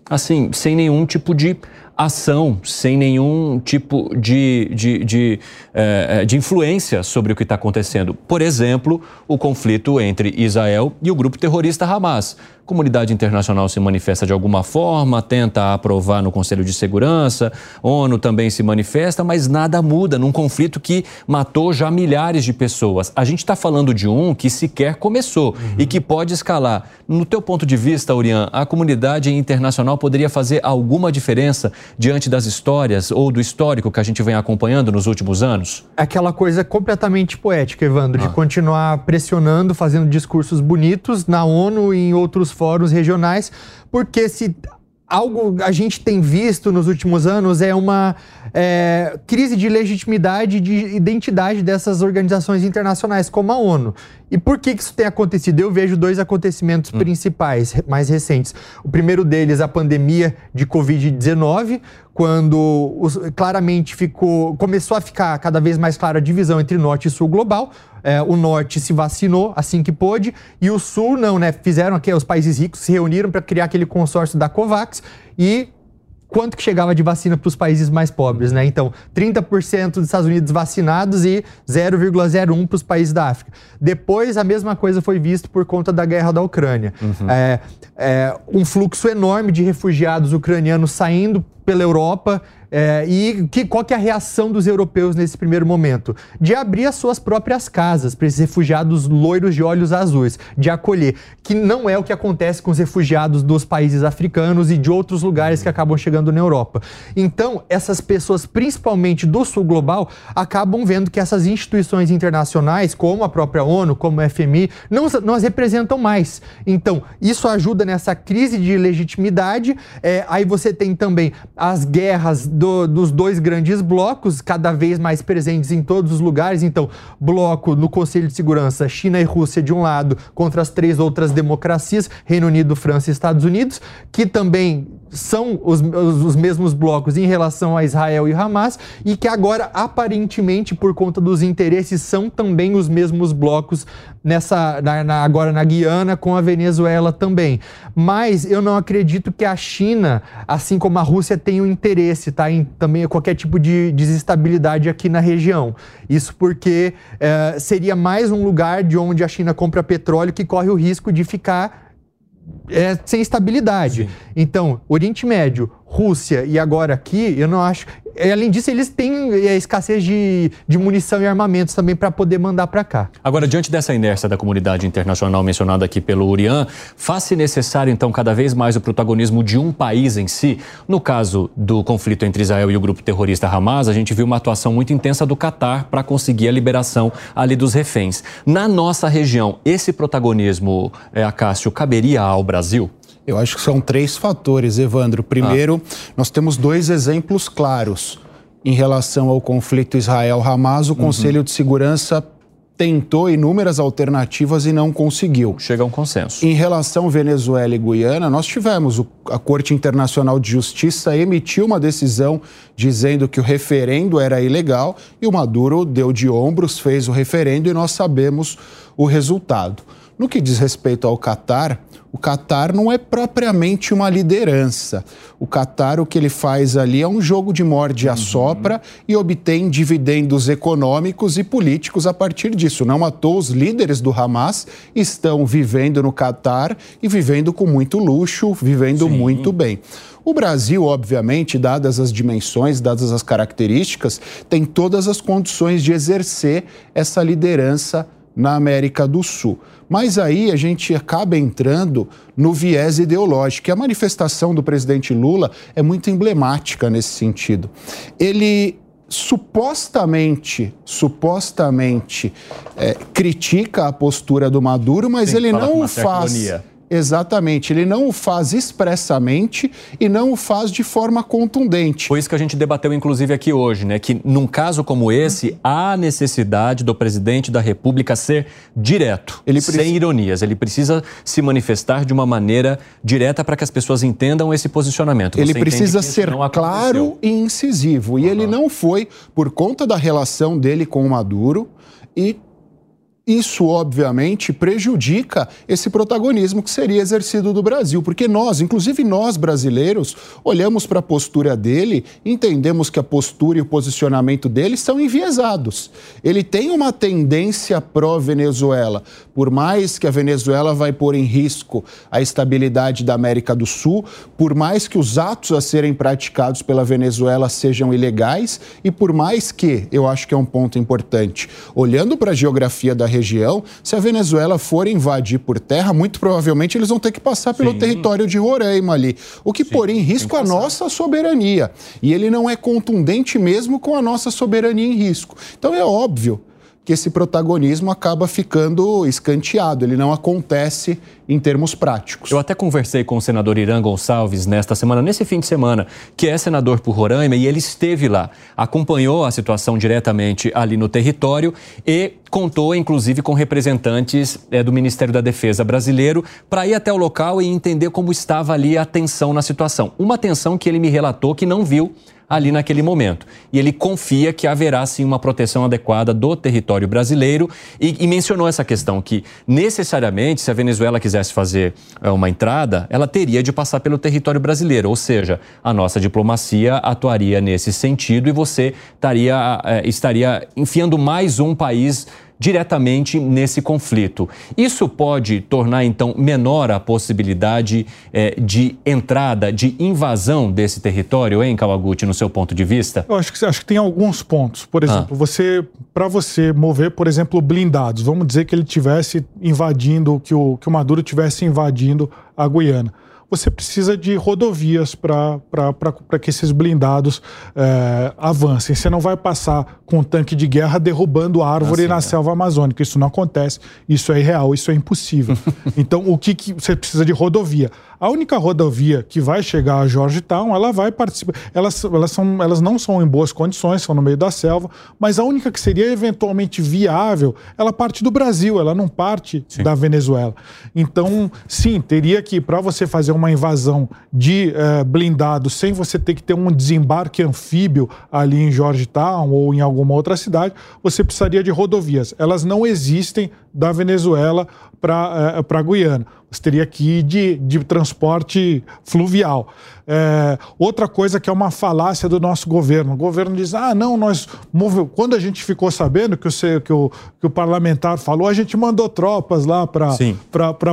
assim, sem nenhum tipo de ação, sem nenhum tipo de, de, de, é, de influência sobre o que está acontecendo. Por exemplo, o conflito entre Israel e o grupo terrorista Hamas comunidade internacional se manifesta de alguma forma, tenta aprovar no Conselho de Segurança, ONU também se manifesta, mas nada muda num conflito que matou já milhares de pessoas. A gente está falando de um que sequer começou uhum. e que pode escalar. No teu ponto de vista, Urian, a comunidade internacional poderia fazer alguma diferença diante das histórias ou do histórico que a gente vem acompanhando nos últimos anos? Aquela coisa completamente poética, Evandro, ah. de continuar pressionando, fazendo discursos bonitos na ONU e em outros fóruns regionais, porque se algo a gente tem visto nos últimos anos é uma é, crise de legitimidade de identidade dessas organizações internacionais, como a ONU. E por que, que isso tem acontecido? Eu vejo dois acontecimentos hum. principais, mais recentes. O primeiro deles, a pandemia de Covid-19, quando os, claramente ficou, começou a ficar cada vez mais clara a divisão entre norte e sul global. É, o norte se vacinou assim que pôde e o sul não, né? Fizeram aqui, os países ricos se reuniram para criar aquele consórcio da COVAX e quanto que chegava de vacina para os países mais pobres, né? Então, 30% dos Estados Unidos vacinados e 0,01 para os países da África. Depois, a mesma coisa foi vista por conta da guerra da Ucrânia. Uhum. É, é, um fluxo enorme de refugiados ucranianos saindo pela Europa é, e que, qual que é a reação dos europeus nesse primeiro momento? De abrir as suas próprias casas para esses refugiados loiros de olhos azuis, de acolher, que não é o que acontece com os refugiados dos países africanos e de outros lugares que acabam chegando na Europa. Então, essas pessoas, principalmente do sul global, acabam vendo que essas instituições internacionais, como a própria ONU, como a FMI, não, não as representam mais. Então, isso ajuda nessa crise de legitimidade. É, aí você tem também as guerras do, dos dois grandes blocos, cada vez mais presentes em todos os lugares. Então, bloco no Conselho de Segurança, China e Rússia de um lado, contra as três outras democracias, Reino Unido, França e Estados Unidos, que também são os, os, os, mesmos blocos em relação a Israel e Hamas e que agora, aparentemente, por conta dos interesses, são também os mesmos blocos nessa na, na, agora na Guiana com a Venezuela também. Mas eu não acredito que a China, assim como a Rússia, tenha um interesse tá, em também qualquer tipo de desestabilidade aqui na região. Isso porque é, seria mais um lugar de onde a China compra petróleo que corre o risco de ficar é, sem estabilidade. Sim. Então, Oriente Médio, Rússia e agora aqui, eu não acho. Além disso, eles têm a escassez de, de munição e armamentos também para poder mandar para cá. Agora, diante dessa inércia da comunidade internacional mencionada aqui pelo Urian, faz-se necessário, então, cada vez mais o protagonismo de um país em si? No caso do conflito entre Israel e o grupo terrorista Hamas, a gente viu uma atuação muito intensa do Catar para conseguir a liberação ali dos reféns. Na nossa região, esse protagonismo, é, Acácio, caberia ao Brasil? Eu acho que são três fatores, Evandro. Primeiro, ah. nós temos dois exemplos claros. Em relação ao conflito Israel-Hamas, o uhum. Conselho de Segurança tentou inúmeras alternativas e não conseguiu. Chega a um consenso. Em relação Venezuela e Guiana, nós tivemos o, a Corte Internacional de Justiça emitiu uma decisão dizendo que o referendo era ilegal e o Maduro deu de ombros, fez o referendo e nós sabemos o resultado. No que diz respeito ao Catar, o Catar não é propriamente uma liderança. O Catar, o que ele faz ali é um jogo de morde a sopra uhum. e obtém dividendos econômicos e políticos a partir disso. Não à toa, os líderes do Hamas estão vivendo no Catar e vivendo com muito luxo, vivendo Sim. muito bem. O Brasil, obviamente, dadas as dimensões, dadas as características, tem todas as condições de exercer essa liderança na América do Sul. Mas aí a gente acaba entrando no viés ideológico. E a manifestação do presidente Lula é muito emblemática nesse sentido. Ele supostamente, supostamente é, critica a postura do Maduro, mas Sim, ele não faz. Ironia Exatamente, ele não o faz expressamente e não o faz de forma contundente. Foi isso que a gente debateu, inclusive, aqui hoje, né? Que num caso como esse, há necessidade do presidente da República ser direto, ele sem ironias. Ele precisa se manifestar de uma maneira direta para que as pessoas entendam esse posicionamento. Você ele precisa ser claro e incisivo. E uhum. ele não foi por conta da relação dele com o Maduro e isso, obviamente, prejudica esse protagonismo que seria exercido do Brasil, porque nós, inclusive nós brasileiros, olhamos para a postura dele, entendemos que a postura e o posicionamento dele são enviesados. Ele tem uma tendência pró-Venezuela, por mais que a Venezuela vai pôr em risco a estabilidade da América do Sul, por mais que os atos a serem praticados pela Venezuela sejam ilegais e por mais que, eu acho que é um ponto importante, olhando para a geografia da região, região, se a Venezuela for invadir por terra, muito provavelmente eles vão ter que passar pelo Sim. território de Roraima ali, o que Sim, em risco a nossa soberania. E ele não é contundente mesmo com a nossa soberania em risco. Então é óbvio que esse protagonismo acaba ficando escanteado, ele não acontece em termos práticos. Eu até conversei com o senador Irã Gonçalves nesta semana, nesse fim de semana, que é senador por Roraima e ele esteve lá, acompanhou a situação diretamente ali no território e contou, inclusive, com representantes é, do Ministério da Defesa brasileiro para ir até o local e entender como estava ali a tensão na situação. Uma tensão que ele me relatou que não viu ali naquele momento. E ele confia que haverá sim uma proteção adequada do território brasileiro e, e mencionou essa questão que necessariamente se a Venezuela quisesse fazer é, uma entrada, ela teria de passar pelo território brasileiro, ou seja, a nossa diplomacia atuaria nesse sentido e você estaria, estaria enfiando mais um país diretamente nesse conflito. Isso pode tornar, então, menor a possibilidade é, de entrada, de invasão desse território, hein, Kawaguchi, no seu ponto de vista? Eu acho que, acho que tem alguns pontos. Por exemplo, ah. você para você mover, por exemplo, blindados, vamos dizer que ele tivesse invadindo, que o, que o Maduro tivesse invadindo a Guiana você precisa de rodovias para que esses blindados é, avancem. Você não vai passar com um tanque de guerra derrubando árvore assim, na é. selva amazônica. Isso não acontece, isso é irreal, isso é impossível. então, o que, que você precisa de rodovia? A única rodovia que vai chegar a Georgetown, ela vai participar. Elas, elas, são, elas não são em boas condições, são no meio da selva, mas a única que seria eventualmente viável, ela parte do Brasil, ela não parte sim. da Venezuela. Então, sim, teria que, para você fazer uma invasão de eh, blindado sem você ter que ter um desembarque anfíbio ali em Georgetown ou em alguma outra cidade, você precisaria de rodovias. Elas não existem da Venezuela para eh, a Guiana. Você teria que ir de, de transporte fluvial. É, outra coisa que é uma falácia do nosso governo. O governo diz: ah, não, nós. Quando a gente ficou sabendo que o, que o, que o parlamentar falou, a gente mandou tropas lá para.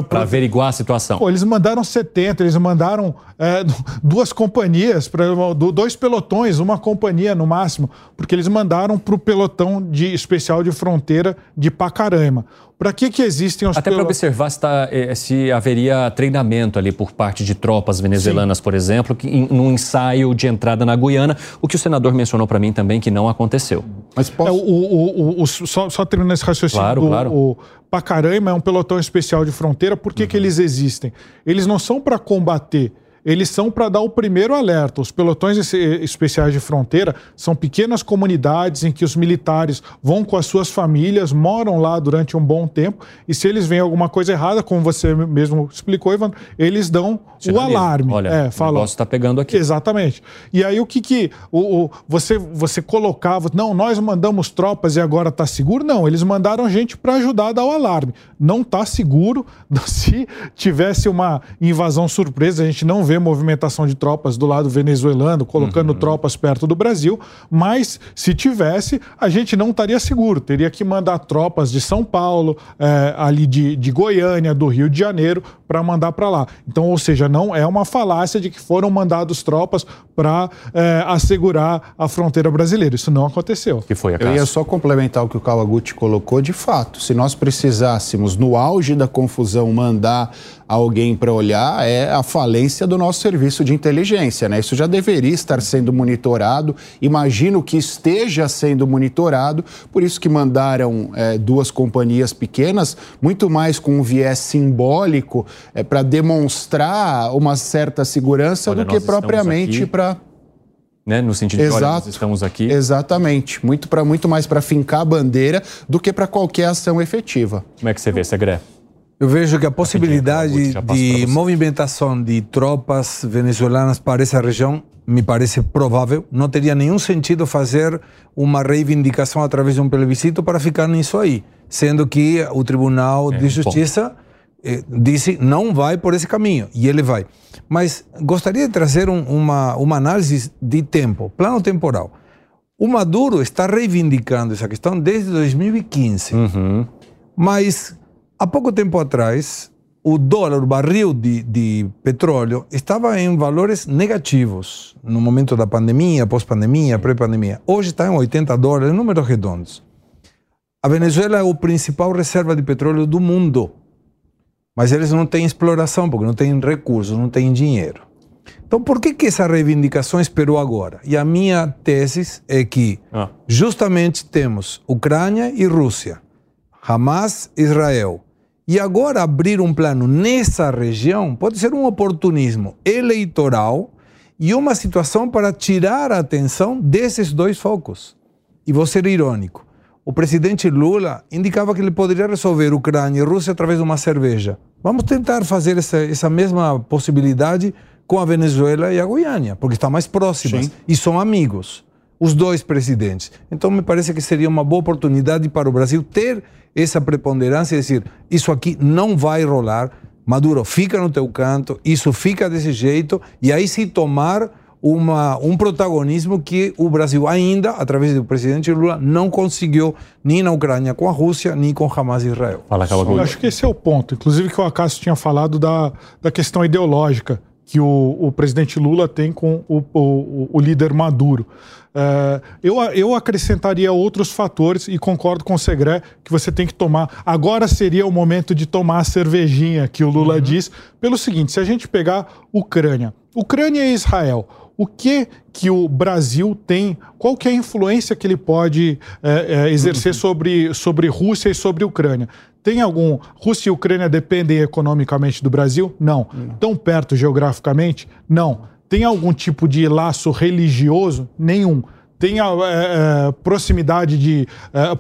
Para averiguar a situação. Pô, eles mandaram 70, eles mandaram é, duas companhias, pra, dois pelotões, uma companhia no máximo, porque eles mandaram para o pelotão de especial de fronteira de Pacaraima. Para que, que existem os Até para observar se, tá, eh, se, haveria treinamento ali por parte de tropas venezuelanas, Sim. por exemplo, que, em, num ensaio de entrada na Guiana, o que o senador mencionou para mim também que não aconteceu. Mas posso... É, o, o, o, só, só terminando esse raciocínio. Claro, o, claro. O Pacaraima é um pelotão especial de fronteira. Por que, uhum. que eles existem? Eles não são para combater eles são para dar o primeiro alerta. Os pelotões especiais de fronteira são pequenas comunidades em que os militares vão com as suas famílias, moram lá durante um bom tempo, e se eles veem alguma coisa errada, como você mesmo explicou, Ivan, eles dão o alarme. Olha, é, falam, o negócio está pegando aqui. Exatamente. E aí o que que o, o, você, você colocava, não, nós mandamos tropas e agora está seguro? Não, eles mandaram gente para ajudar a dar o alarme. Não está seguro. Se tivesse uma invasão surpresa, a gente não vê movimentação de tropas do lado venezuelano, colocando uhum. tropas perto do Brasil, mas se tivesse, a gente não estaria seguro. Teria que mandar tropas de São Paulo, é, ali de, de Goiânia, do Rio de Janeiro, para mandar para lá. Então, ou seja, não é uma falácia de que foram mandados tropas para é, assegurar a fronteira brasileira. Isso não aconteceu. Que foi a Eu ia só complementar o que o Kawaguchi colocou. De fato, se nós precisássemos, no auge da confusão, mandar alguém para olhar, é a falência do nosso serviço de inteligência. Né? Isso já deveria estar sendo monitorado. Imagino que esteja sendo monitorado. Por isso que mandaram é, duas companhias pequenas, muito mais com um viés simbólico é, para demonstrar uma certa segurança olha, do que propriamente para né? No sentido Exato, de, olha, nós estamos aqui. Exatamente. Muito, pra, muito mais para fincar a bandeira do que para qualquer ação efetiva. Como é que você vê, Segré? Eu vejo que a possibilidade de movimentação de tropas venezuelanas para essa região me parece provável. Não teria nenhum sentido fazer uma reivindicação através de um plebiscito para ficar nisso aí, sendo que o Tribunal é, de Justiça eh, disse não vai por esse caminho e ele vai. Mas gostaria de trazer um, uma, uma análise de tempo, plano temporal. O Maduro está reivindicando essa questão desde 2015. Uhum. Mas há pouco tempo atrás, o dólar, o barril de, de petróleo, estava em valores negativos no momento da pandemia, pós-pandemia, pré-pandemia. Hoje está em 80 dólares, números redondos. A Venezuela é o principal reserva de petróleo do mundo. Mas eles não têm exploração, porque não têm recursos, não têm dinheiro. Então, por que, que essa reivindicação esperou agora? E a minha tese é que ah. justamente temos Ucrânia e Rússia, Hamas, Israel. E agora abrir um plano nessa região pode ser um oportunismo eleitoral e uma situação para tirar a atenção desses dois focos. E vou ser irônico. O presidente Lula indicava que ele poderia resolver Ucrânia e Rússia através de uma cerveja. Vamos tentar fazer essa, essa mesma possibilidade com a Venezuela e a Guiânia, porque estão mais próximas Sim. e são amigos, os dois presidentes. Então, me parece que seria uma boa oportunidade para o Brasil ter essa preponderância e dizer: isso aqui não vai rolar, Maduro, fica no teu canto, isso fica desse jeito, e aí se tomar uma, um protagonismo que o Brasil ainda, através do presidente Lula, não conseguiu nem na Ucrânia com a Rússia, nem com Hamas e Israel. Fala, Eu acho que esse é o ponto. Inclusive que o Acácio tinha falado da, da questão ideológica que o, o presidente Lula tem com o, o, o líder Maduro. Uh, eu, eu acrescentaria outros fatores e concordo com o Segré que você tem que tomar. Agora seria o momento de tomar a cervejinha que o Lula uhum. diz. Pelo seguinte: se a gente pegar Ucrânia, Ucrânia e Israel, o que que o Brasil tem, qual que é a influência que ele pode é, é, exercer uhum. sobre, sobre Rússia e sobre Ucrânia. Tem algum. Rússia e Ucrânia dependem economicamente do Brasil? Não. Não. Tão perto geograficamente? Não. Tem algum tipo de laço religioso? Nenhum. Tem a, é, proximidade de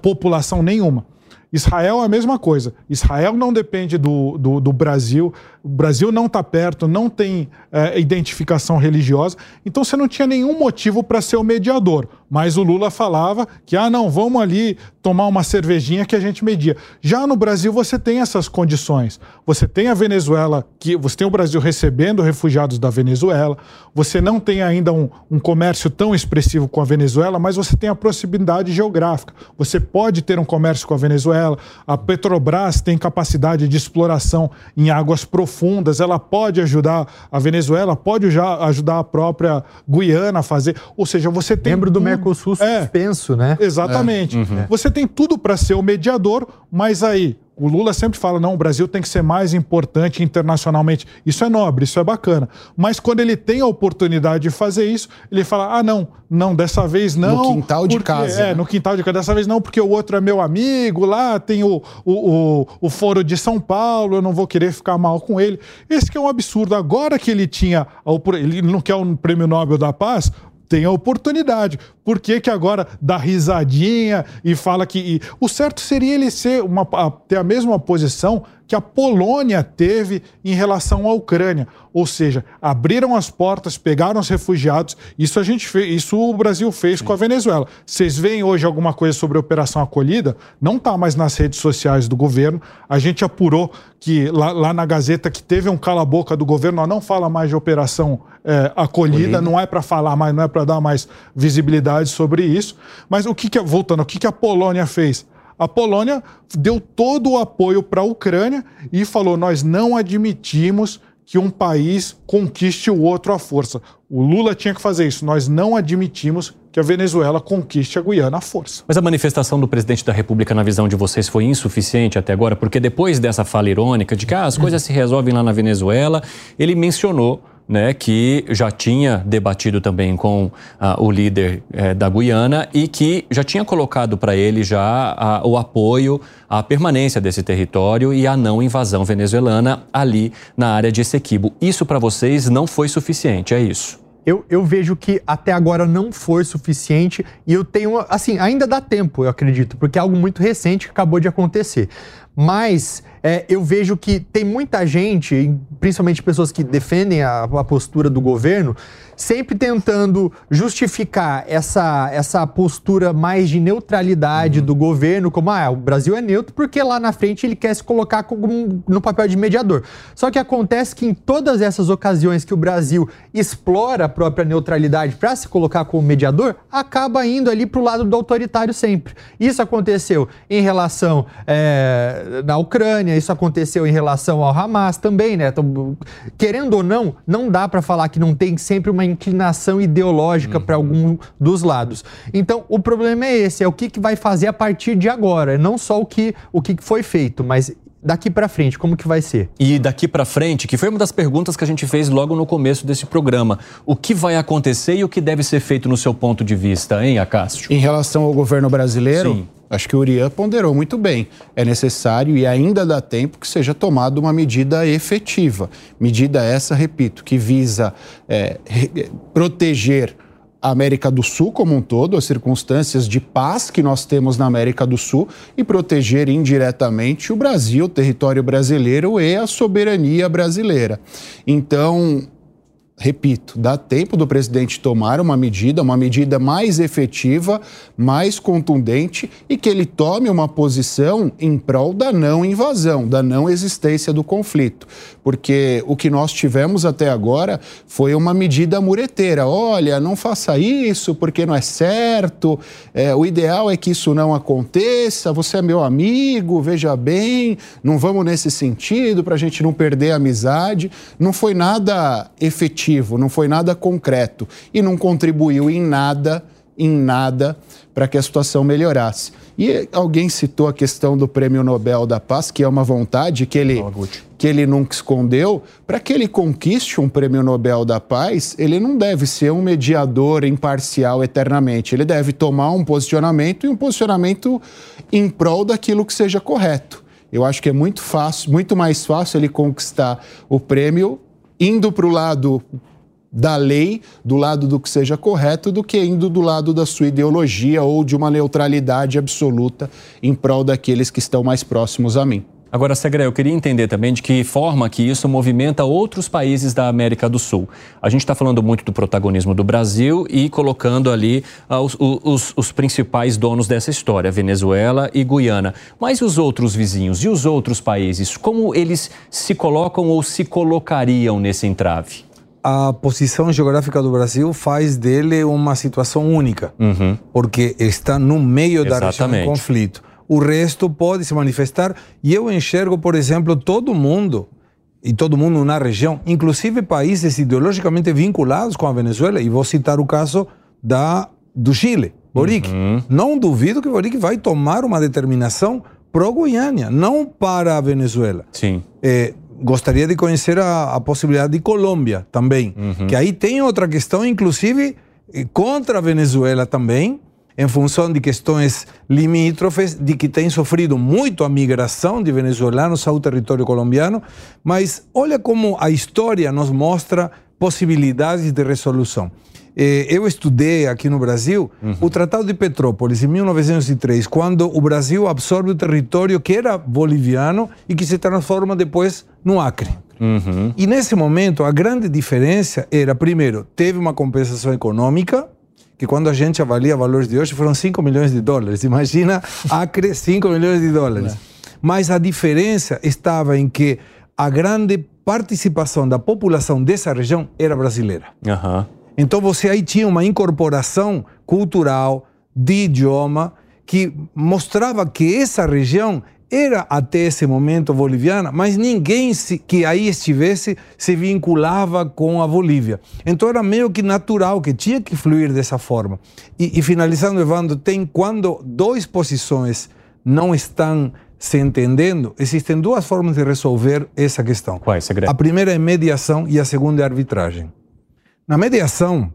população? Nenhuma. Israel é a mesma coisa. Israel não depende do, do, do Brasil, o Brasil não está perto, não tem é, identificação religiosa, então você não tinha nenhum motivo para ser o mediador. Mas o Lula falava que, ah, não, vamos ali tomar uma cervejinha que a gente media. Já no Brasil você tem essas condições. Você tem a Venezuela, que você tem o Brasil recebendo refugiados da Venezuela, você não tem ainda um, um comércio tão expressivo com a Venezuela, mas você tem a proximidade geográfica. Você pode ter um comércio com a Venezuela. A Petrobras tem capacidade de exploração em águas profundas, ela pode ajudar a Venezuela, pode já ajudar a própria Guiana a fazer. Ou seja, você tem. Membro do Mercosul é, suspenso, né? Exatamente. É. Uhum. Você tem tudo para ser o mediador, mas aí o Lula sempre fala: não, o Brasil tem que ser mais importante internacionalmente. Isso é nobre, isso é bacana. Mas quando ele tem a oportunidade de fazer isso, ele fala: ah, não, não, dessa vez não. No quintal porque, de casa. É, né? no quintal de casa. Dessa vez não, porque o outro é meu amigo, lá tem o, o, o, o Foro de São Paulo, eu não vou querer ficar mal com ele. Esse que é um absurdo. Agora que ele tinha. Ele não quer um prêmio Nobel da Paz, tem a oportunidade. por que, que agora dá risadinha e fala que. E, o certo seria ele ser uma, ter a mesma posição que a Polônia teve em relação à Ucrânia. Ou seja, abriram as portas, pegaram os refugiados. Isso a gente fez, isso o Brasil fez Sim. com a Venezuela. Vocês veem hoje alguma coisa sobre a Operação Acolhida? Não está mais nas redes sociais do governo. A gente apurou que lá, lá na Gazeta que teve um cala-boca do governo, não fala mais de Operação é, acolhida, acolhida, não é para falar mais, não é para dar mais visibilidade sobre isso. Mas o que, que voltando, o que, que a Polônia fez? A Polônia deu todo o apoio para a Ucrânia e falou: nós não admitimos que um país conquiste o outro à força. O Lula tinha que fazer isso. Nós não admitimos que a Venezuela conquiste a Guiana à força. Mas a manifestação do presidente da República, na visão de vocês, foi insuficiente até agora? Porque depois dessa fala irônica de que ah, as coisas se resolvem lá na Venezuela, ele mencionou né, que já tinha debatido também com ah, o líder eh, da Guiana e que já tinha colocado para ele já ah, o apoio à permanência desse território e à não invasão venezuelana ali na área de Essequibo. Isso para vocês não foi suficiente, é isso? Eu, eu, vejo que até agora não foi suficiente e eu tenho, assim, ainda dá tempo, eu acredito, porque é algo muito recente que acabou de acontecer. Mas é, eu vejo que tem muita gente, principalmente pessoas que defendem a, a postura do governo, sempre tentando justificar essa, essa postura mais de neutralidade uhum. do governo, como ah, o Brasil é neutro porque lá na frente ele quer se colocar como, no papel de mediador. Só que acontece que em todas essas ocasiões que o Brasil explora a própria neutralidade para se colocar como mediador, acaba indo ali para o lado do autoritário sempre. Isso aconteceu em relação é, na Ucrânia, isso aconteceu em relação ao Hamas também, né? Então, querendo ou não, não dá para falar que não tem sempre uma inclinação ideológica uhum. para algum dos lados. Então, o problema é esse, é o que, que vai fazer a partir de agora, não só o que, o que foi feito, mas daqui para frente, como que vai ser? E daqui para frente, que foi uma das perguntas que a gente fez logo no começo desse programa, o que vai acontecer e o que deve ser feito no seu ponto de vista, hein, Acácio? Em relação ao governo brasileiro, Sim. Acho que o Urian ponderou muito bem. É necessário e ainda dá tempo que seja tomada uma medida efetiva. Medida essa, repito, que visa é, proteger a América do Sul como um todo, as circunstâncias de paz que nós temos na América do Sul e proteger indiretamente o Brasil, o território brasileiro e a soberania brasileira. Então, repito, dá tempo do presidente tomar uma medida, uma medida mais efetiva, mais contundente e que ele tome uma posição em prol da não invasão, da não existência do conflito. Porque o que nós tivemos até agora foi uma medida mureteira. Olha, não faça isso porque não é certo, é, o ideal é que isso não aconteça, você é meu amigo, veja bem, não vamos nesse sentido para a gente não perder a amizade. Não foi nada efetivo não foi nada concreto e não contribuiu em nada, em nada, para que a situação melhorasse. E alguém citou a questão do Prêmio Nobel da Paz, que é uma vontade que ele, que ele nunca escondeu. Para que ele conquiste um Prêmio Nobel da Paz, ele não deve ser um mediador imparcial eternamente. Ele deve tomar um posicionamento e um posicionamento em prol daquilo que seja correto. Eu acho que é muito fácil, muito mais fácil ele conquistar o prêmio indo para o lado da lei, do lado do que seja correto, do que indo do lado da sua ideologia ou de uma neutralidade absoluta em prol daqueles que estão mais próximos a mim. Agora, Segre, eu queria entender também de que forma que isso movimenta outros países da América do Sul. A gente está falando muito do protagonismo do Brasil e colocando ali uh, os, os, os, principais donos dessa história, Venezuela e Guiana. Mas e os outros vizinhos e os outros países? Como eles se colocam ou se colocariam nesse entrave? a posição geográfica do Brasil faz dele uma situação única, uhum. porque está no meio Exatamente. da região de conflito o resto pode se manifestar. E eu enxergo, por exemplo, todo mundo, e todo mundo na região, inclusive países ideologicamente vinculados com a Venezuela, e vou citar o caso da, do Chile, Boric. Uhum. Não duvido que Boric vai tomar uma determinação pró-Guiânia, não para a Venezuela. Sim. É, gostaria de conhecer a, a, possibilidade de Colômbia também, uhum. que aí tem outra questão, inclusive eh, contra a Venezuela também, em função de questões limítrofes, de que tem sofrido muito a migração de venezuelanos ao território colombiano, mas olha como a história nos mostra possibilidades de resolução. Eh, eu estudei aqui no Brasil uhum. o Tratado de Petrópolis, em 1903, quando o Brasil absorve o território que era boliviano e que se transforma depois no Acre. Uhum. E nesse momento, a grande diferença era, primeiro, teve uma compensação econômica, que quando a gente avalia valores de hoje foram 5 milhões de dólares. Imagina Acre, 5 milhões de dólares. É. Mas a diferença estava em que a grande participação da população dessa região era brasileira. Uhum. Então você aí tinha uma incorporação cultural, de idioma, que mostrava que essa região era até esse momento boliviana, mas ninguém se, que aí estivesse se vinculava com a Bolívia. Então era meio que natural que tinha que fluir dessa forma. E, e finalizando, Evandro, tem quando duas posições não estão se entendendo, existem duas formas de resolver essa questão. Qual é, segredo? A primeira é mediação e a segunda é arbitragem. Na mediação,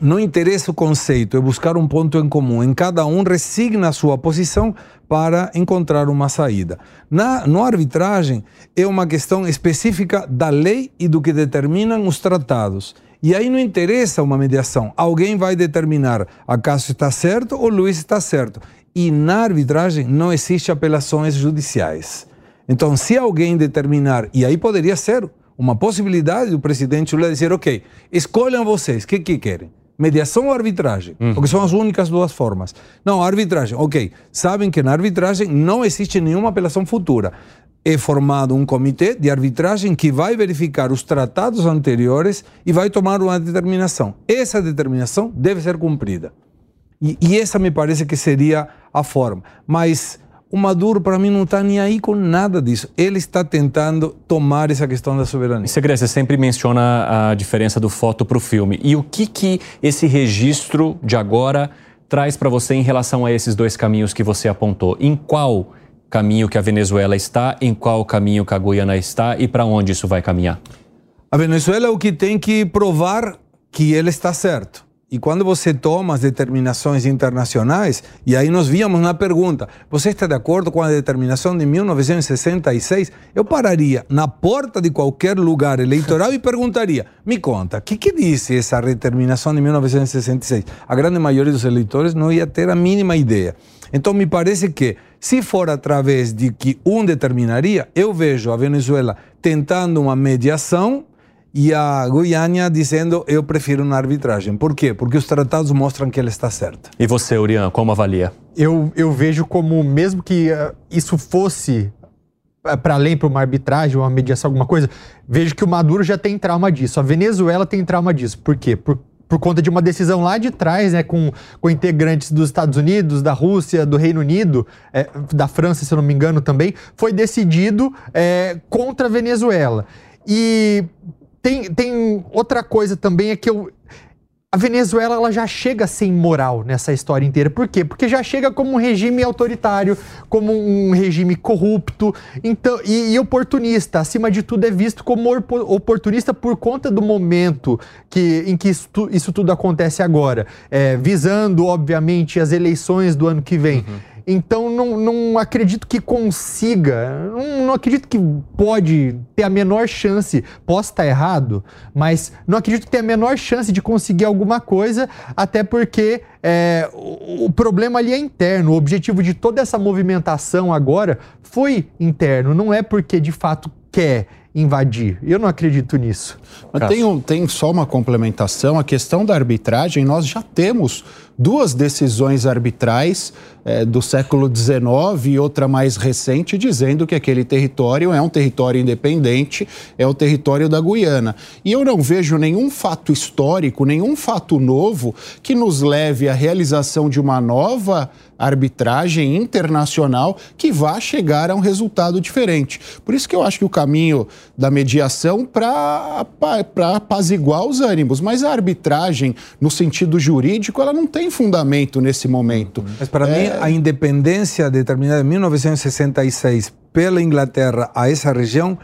não interessa o conceito, é buscar um ponto em comum. Em cada um resigna a sua posição para encontrar uma saída. Na no arbitragem, é uma questão específica da lei e do que determinam os tratados. E aí não interessa uma mediação. Alguém vai determinar acaso está certo ou Luiz está certo. E na arbitragem não existe apelações judiciais. Então, se alguém determinar, e aí poderia ser uma possibilidade do presidente Lula dizer, ok, escolham vocês, o que, que querem? Mediação ou arbitragem? Uhum. Porque são as únicas duas formas. Não, arbitragem, ok. Sabem que na arbitragem não existe nenhuma apelação futura. É formado um comitê de arbitragem que vai verificar os tratados anteriores e vai tomar uma determinação. Essa determinação deve ser cumprida. E, e essa me parece que seria a forma. Mas o Maduro, para mim, não está nem aí com nada disso. Ele está tentando tomar essa questão da soberania. Segredo, você sempre menciona a diferença do foto para o filme. E o que, que esse registro de agora traz para você em relação a esses dois caminhos que você apontou? Em qual caminho que a Venezuela está, em qual caminho que a Guiana está e para onde isso vai caminhar? A Venezuela é o que tem que provar que ele está certo. E quando você toma as determinações internacionais, e aí nós víamos na pergunta: você está de acordo com a determinação de 1966? Eu pararia na porta de qualquer lugar eleitoral e perguntaria: me conta, o que, que disse essa determinação de 1966? A grande maioria dos eleitores não ia ter a mínima ideia. Então, me parece que, se for através de que um determinaria, eu vejo a Venezuela tentando uma mediação e a Goiânia dizendo eu prefiro uma arbitragem. Por quê? Porque os tratados mostram que ela está certa. E você, Urian, como avalia? Eu, eu vejo como, mesmo que uh, isso fosse uh, para além para uma arbitragem, uma mediação, alguma coisa, vejo que o Maduro já tem trauma disso. A Venezuela tem trauma disso. Por quê? Por, por conta de uma decisão lá de trás, né, com, com integrantes dos Estados Unidos, da Rússia, do Reino Unido, é, da França, se eu não me engano também, foi decidido é, contra a Venezuela. E tem, tem outra coisa também é que eu, a Venezuela ela já chega sem moral nessa história inteira. Por quê? Porque já chega como um regime autoritário, como um regime corrupto então, e, e oportunista. Acima de tudo, é visto como oportunista por conta do momento que, em que isso, isso tudo acontece agora. É, visando, obviamente, as eleições do ano que vem. Uhum. Então não, não acredito que consiga, não, não, acredito que pode ter a menor chance, posso estar errado, mas não acredito que tenha a menor chance de conseguir alguma coisa, até porque é, o, o problema ali é interno. O objetivo de toda essa movimentação agora foi interno, não é porque de fato quer invadir. Eu não acredito nisso. Mas tem, um, tem só uma complementação. A questão da arbitragem, nós já temos duas decisões arbitrais é, do século XIX e outra mais recente dizendo que aquele território é um território independente, é o território da Guiana. E eu não vejo nenhum fato histórico, nenhum fato novo que nos leve à realização de uma nova arbitragem internacional que vá chegar a um resultado diferente. Por isso que eu acho que o caminho da mediação para apaziguar os ânimos, mas a arbitragem, no sentido jurídico, ela não tem tem fundamento nesse momento. Mas para é... mim, a independência determinada em 1966 pela Inglaterra a essa região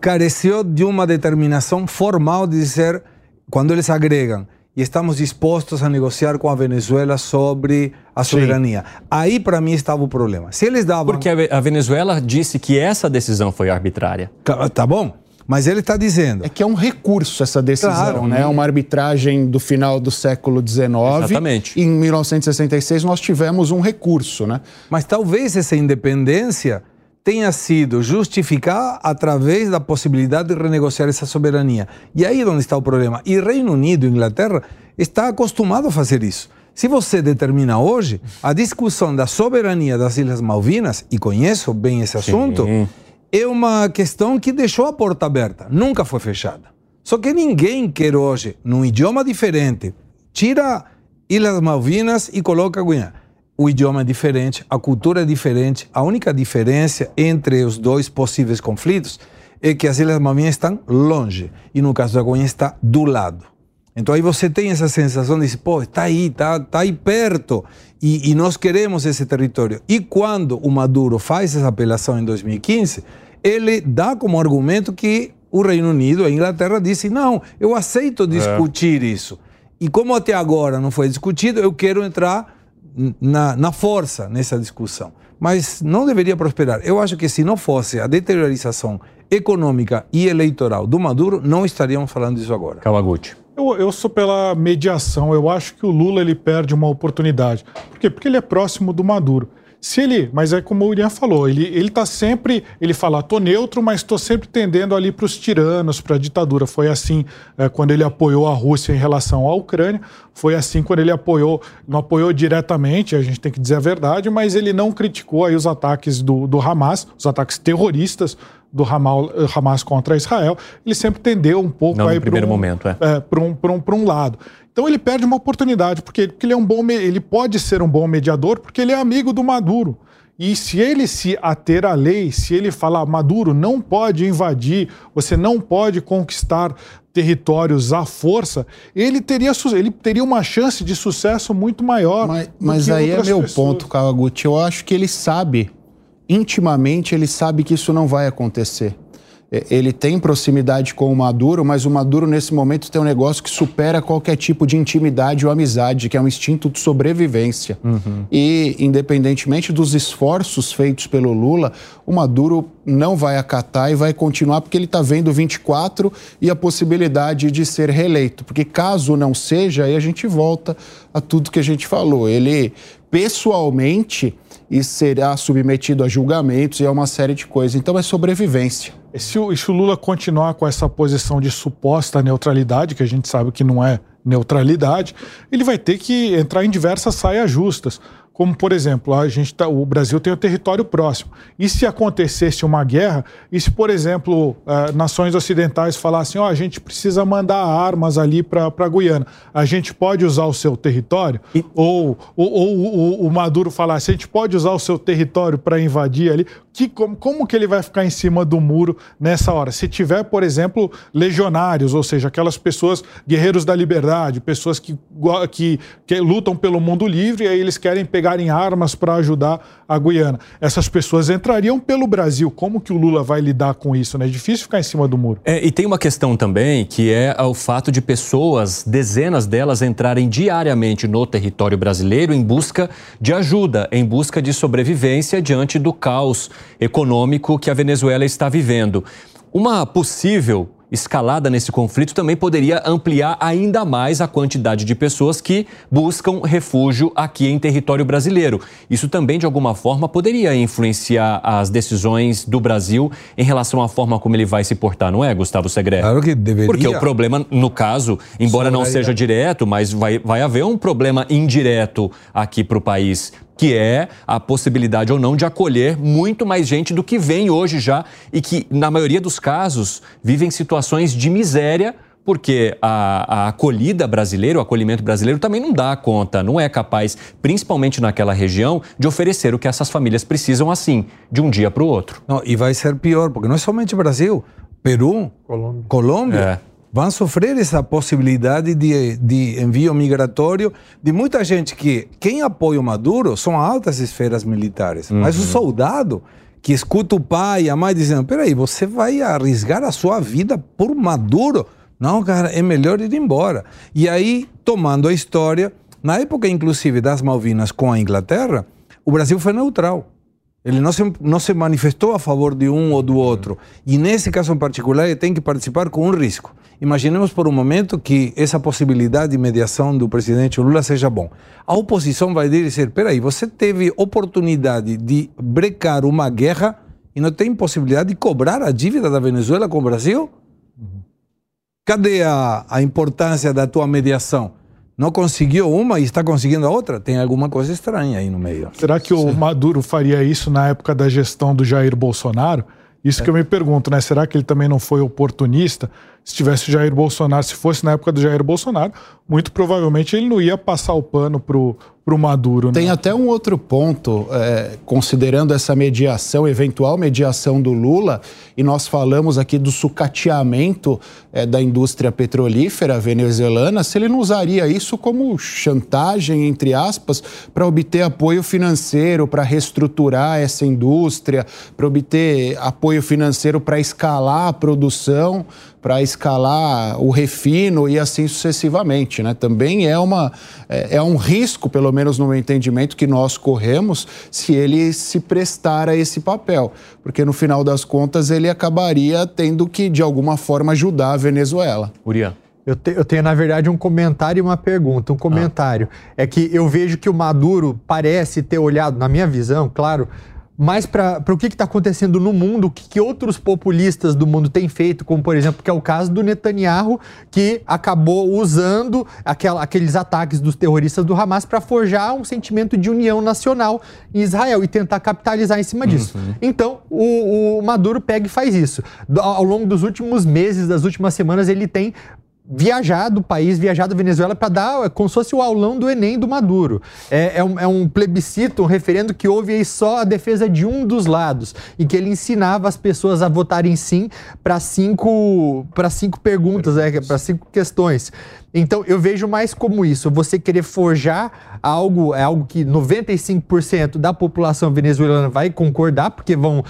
careceu de uma determinação formal de dizer, quando eles agregam, e estamos dispostos a negociar com a Venezuela sobre a soberania. Sim. Aí, para mim, estava o problema. Se eles davam. Porque a Venezuela disse que essa decisão foi arbitrária. Tá bom. Mas ele está dizendo. É que é um recurso essa decisão, Claro, né? É uma arbitragem do final do século XIX. Exatamente. Em 1966 nós tivemos um recurso, né? Mas talvez essa independência tenha sido justificada através da possibilidade de renegociar essa soberania. E aí é onde está o problema. E Reino Unido e Inglaterra está acostumado a fazer isso. Se você determina hoje a discussão da soberania das Ilhas Malvinas, e conheço bem esse assunto, é uma questão que deixou a porta aberta, nunca foi fechada. Só que ninguém quer hoje, num idioma diferente, tira Ilhas Malvinas e coloca Guiana. O idioma é diferente, a cultura é diferente. A única diferença entre os dois possíveis conflitos é que as Ilhas Malvinas estão longe e no caso da Guiana está do lado. Então aí você tem essa sensação de, pô, está aí, está tá aí perto e, e nós queremos esse território. E quando o Maduro faz essa apelação em 2015, ele dá como argumento que o Reino Unido, a Inglaterra, disse: não, eu aceito discutir isso. E como até agora não foi discutido, eu quero entrar na, na força nessa discussão. Mas não deveria prosperar. Eu acho que se não fosse a deteriorização econômica e eleitoral do Maduro, não estaríamos falando disso agora. Kawaguchi. Eu, eu sou pela mediação. Eu acho que o Lula ele perde uma oportunidade. Por quê? Porque ele é próximo do Maduro. Se ele, mas é como o Irian falou, ele ele está sempre, ele fala, tô neutro, mas estou sempre tendendo ali para os tiranos, para a ditadura. Foi assim é, quando ele apoiou a Rússia em relação à Ucrânia. Foi assim quando ele apoiou, não apoiou diretamente, a gente tem que dizer a verdade, mas ele não criticou aí os ataques do, do Hamas, os ataques terroristas do Hamal- Hamas contra Israel. Ele sempre tendeu um pouco Não no aí para primeiro um, momento, é. é, para um, pra um, pra um lado. Então ele perde uma oportunidade, porque, porque ele é um bom, ele pode ser um bom mediador, porque ele é amigo do Maduro. E se ele se ater à lei, se ele falar Maduro não pode invadir, você não pode conquistar territórios à força, ele teria, ele teria uma chance de sucesso muito maior. Mas, mas aí é meu pessoas. ponto, Kawaguchi. Eu acho que ele sabe, intimamente, ele sabe que isso não vai acontecer. É, Ele tem proximidade com o Maduro, mas o Maduro, nesse momento, tem um negócio que supera qualquer tipo de intimidade ou amizade, que é um instinto de sobrevivência. E, independentemente dos esforços feitos pelo Lula, o Maduro não vai acatar e vai continuar, porque ele está vendo 24 e a possibilidade de ser reeleito. Porque caso não seja, aí a gente volta a tudo que a gente falou. Ele, pessoalmente, e será submetido a julgamentos e a uma série de coisas. Então é sobrevivência. E Se o, se o Lula continuar com essa posição de suposta neutralidade, que a gente sabe que não é neutralidade, ele vai ter que entrar em diversas saias justas. Como, por exemplo, a gente tá, o Brasil tem o território próximo. E se acontecesse uma guerra, e se, por exemplo, eh, nações ocidentais falassem: ó, a gente precisa mandar armas ali para a Guiana, a gente pode usar o seu território? Ou, ou, ou o- o Maduro falasse: a gente pode usar o seu território para invadir ali? Que, como, como que ele vai ficar em cima do muro nessa hora? Se tiver, por exemplo, legionários, ou seja, aquelas pessoas, guerreiros da liberdade, pessoas que, que, que lutam pelo mundo livre e aí eles querem pegarem armas para ajudar a Guiana. Essas pessoas entrariam pelo Brasil. Como que o Lula vai lidar com isso? Né? É difícil ficar em cima do muro. É, e tem uma questão também que é o fato de pessoas, dezenas delas, entrarem diariamente no território brasileiro em busca de ajuda, em busca de sobrevivência diante do caos econômico que a Venezuela está vivendo. Uma possível escalada nesse conflito também poderia ampliar ainda mais a quantidade de pessoas que buscam refúgio aqui em território brasileiro. Isso também, de alguma forma, poderia influenciar as decisões do Brasil em relação à forma como ele vai se portar, não é, Gustavo Segre? Claro que deveria. Porque o problema, no caso, embora não seja direto, mas vai, vai haver um problema indireto aqui para o país, que é a possibilidade ou não de acolher muito mais gente do que vem hoje já e que, na maioria dos casos, vivem situações de miséria. Porque a, a acolhida brasileira, o acolhimento brasileiro também não dá conta, não é capaz, principalmente naquela região, de oferecer o que essas famílias precisam assim, de um dia para o outro. Não, e vai ser pior, porque não é somente Brasil. Peru, Colômbia, É. vão sofrer essa possibilidade de, de envio migratório de muita gente que quem apoia o Maduro são altas esferas militares. Mas o soldado que escuta o pai e a mãe dizendo: peraí, você vai arriscar a sua vida por Maduro? Não, cara, é melhor ir embora. E aí, tomando a história, na época inclusive das Malvinas com a Inglaterra, o Brasil foi neutral. Ele não se, não se manifestou a favor de um ou do outro. E nesse caso em particular, ele tem que participar com um risco. Imaginemos por um momento que essa possibilidade de mediação do presidente Lula seja bom. A oposição vai dizer: peraí, você teve oportunidade de brecar uma guerra e não tem possibilidade de cobrar a dívida da Venezuela com o Brasil? Cadê a, a importância da tua mediação? Não conseguiu uma e está conseguindo a outra? Tem alguma coisa estranha aí no meio. Será que o Maduro faria isso na época da gestão do Jair Bolsonaro? Isso é. que eu me pergunto, né? Será que ele também não foi oportunista? Se tivesse o Jair Bolsonaro, se fosse na época do Jair Bolsonaro, muito provavelmente ele não ia passar o pano pro, pro Maduro. Né? Tem até um outro ponto, é, considerando essa mediação, eventual mediação do Lula, e nós falamos aqui do sucateamento é, da indústria petrolífera venezuelana, se ele não usaria isso como chantagem, entre aspas, para obter apoio financeiro, para reestruturar essa indústria, para obter apoio financeiro para escalar a produção para escalar o refino e assim sucessivamente. Né? Também é, uma, é, é, um risco, pelo menos no meu entendimento, que nós corremos se ele se prestar a esse papel, porque no final das contas ele acabaria tendo que, de alguma forma, ajudar a Venezuela. Uriah. Eu, te, eu, tenho, na verdade, um comentário e uma pergunta. Um comentário ah. é que eu vejo que o Maduro parece ter olhado, na minha visão, claro, mais para o que está acontecendo no mundo, o que, que, outros populistas do mundo têm feito, como por exemplo, que é o caso do Netanyahu, que acabou usando aquela, aqueles ataques dos terroristas do Hamas para forjar um sentimento de união nacional em Israel e tentar capitalizar em cima disso. Uhum. Então, o, o Maduro pega e faz isso. Ao longo dos últimos meses, das últimas semanas, ele tem viajar do país, viajar da Venezuela para dar é como se fosse o aulão do Enem do Maduro. É, é, um, é, um, plebiscito, um referendo que houve aí só a defesa de um dos lados e que ele ensinava as pessoas a votarem sim para cinco, cinco perguntas, é, para cinco questões. Então eu vejo mais como isso, você querer forjar algo, é algo que 95% da população venezuelana vai concordar, porque vão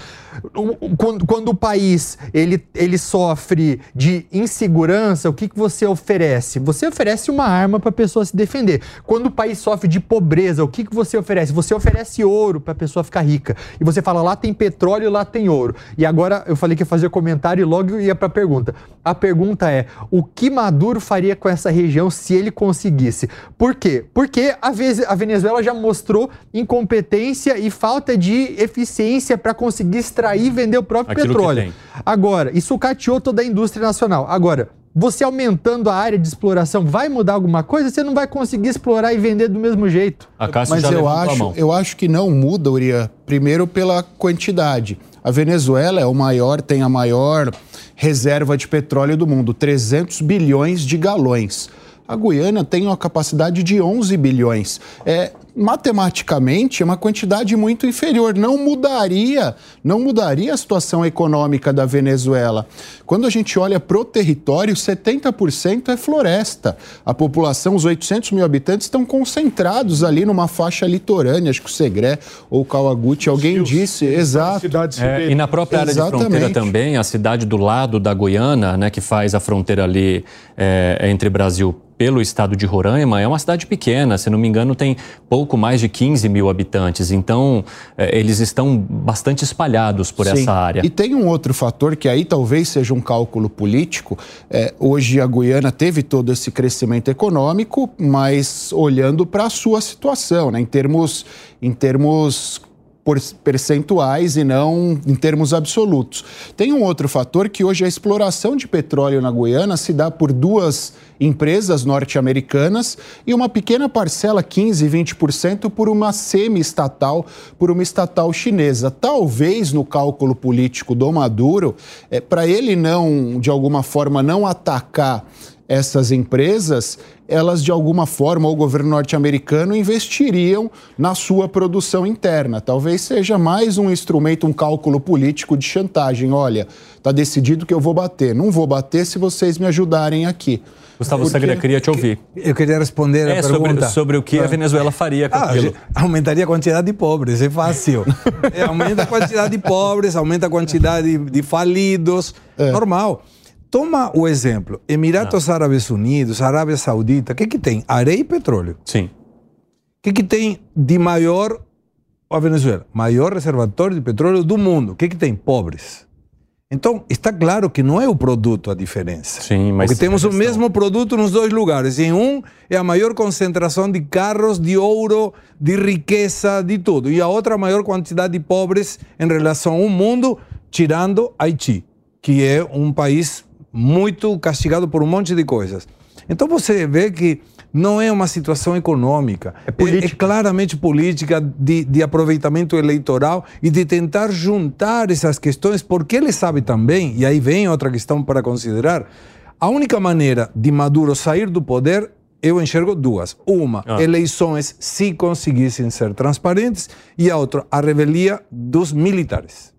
quando, quando, o país ele, ele sofre de insegurança, o que, que você oferece? Você oferece uma arma para a pessoa se defender. Quando o país sofre de pobreza, o que, que você oferece? Você oferece ouro para a pessoa ficar rica. E você fala, lá tem petróleo, lá tem ouro. E agora eu falei que ia fazer comentário e logo ia para a pergunta. A pergunta é, o que Maduro faria com essa região se ele conseguisse. Por quê? Porque a Venezuela já mostrou incompetência e falta de eficiência para conseguir extrair e vender o próprio Aquilo petróleo. Agora, isso sucateou toda a indústria nacional. Agora, você aumentando a área de exploração vai mudar alguma coisa? Você não vai conseguir explorar e vender do mesmo jeito. Mas eu acho, eu acho que não muda, Uriah. Primeiro pela quantidade. A Venezuela é o maior, tem a maior reserva de petróleo do mundo, 300 bilhões de galões. A Guiana tem uma capacidade de 11 bilhões. É, matematicamente é uma quantidade muito inferior. Não mudaria, não mudaria a situação econômica da Venezuela. Quando a gente olha para o território, 70% é floresta. A população, os 800 mil habitantes, estão concentrados ali numa faixa litorânea. Acho que o Segré ou o Kawaguchi, alguém disse. Exato. É, e na própria área Exatamente. de fronteira também, a cidade do lado da Guiana, né, que faz a fronteira ali é, entre Brasil pelo estado de Roraima, é uma cidade pequena, se não me engano, tem pouco mais de 15 mil habitantes. Então, é, eles estão bastante espalhados por Sim. essa área. E tem um outro fator que aí talvez seja um cálculo político. É, hoje a Guiana teve todo esse crescimento econômico, mas olhando para a sua situação, né? em termos, em termos percentuais e não em termos absolutos. Tem um outro fator que hoje a exploração de petróleo na Guiana se dá por duas empresas norte-americanas e uma pequena parcela, 15, 20%, por uma semi-estatal, por uma estatal chinesa. Talvez no cálculo político do Maduro, é, para ele não, de alguma forma, não atacar essas empresas, elas de alguma forma, o governo norte-americano investiriam na sua produção interna. Talvez seja mais um instrumento, um cálculo político de chantagem. Olha, está decidido que eu vou bater. Não vou bater se vocês me ajudarem aqui. Gustavo Porque... Sagre, queria te ouvir. Eu queria responder é, a pergunta. Sobre, sobre o que a. Venezuela faria com ah, aquilo. Aumentaria a quantidade de pobres, é fácil. é, aumenta a quantidade de pobres, aumenta a quantidade de falidos, é. normal. Toma o exemplo, Emiratos ah. Árabes Unidos, Arábia Saudita, o que que tem? Areia e petróleo. Sim. O que que tem de maior a Venezuela, maior reservatório de petróleo do mundo. O que, que tem? Pobres. Então, está claro que não é o produto a diferença. Sim, mas Porque temos o mesmo produto nos dois lugares. Em um é a maior concentração de carros, de ouro, de riqueza, de tudo. E a outra a maior quantidade de pobres em relação ao mundo, tirando Haiti, que é um país muito castigado por um monte de coisas. Então você vê que não é uma situação econômica, é, é, é claramente política de, de, aproveitamento eleitoral e de tentar juntar essas questões, porque ele sabe também, e aí vem outra questão para considerar, a única maneira de Maduro sair do poder eu enxergo duas. Uma, ah. eleições se conseguissem ser transparentes, e a outra, a revelia dos militares.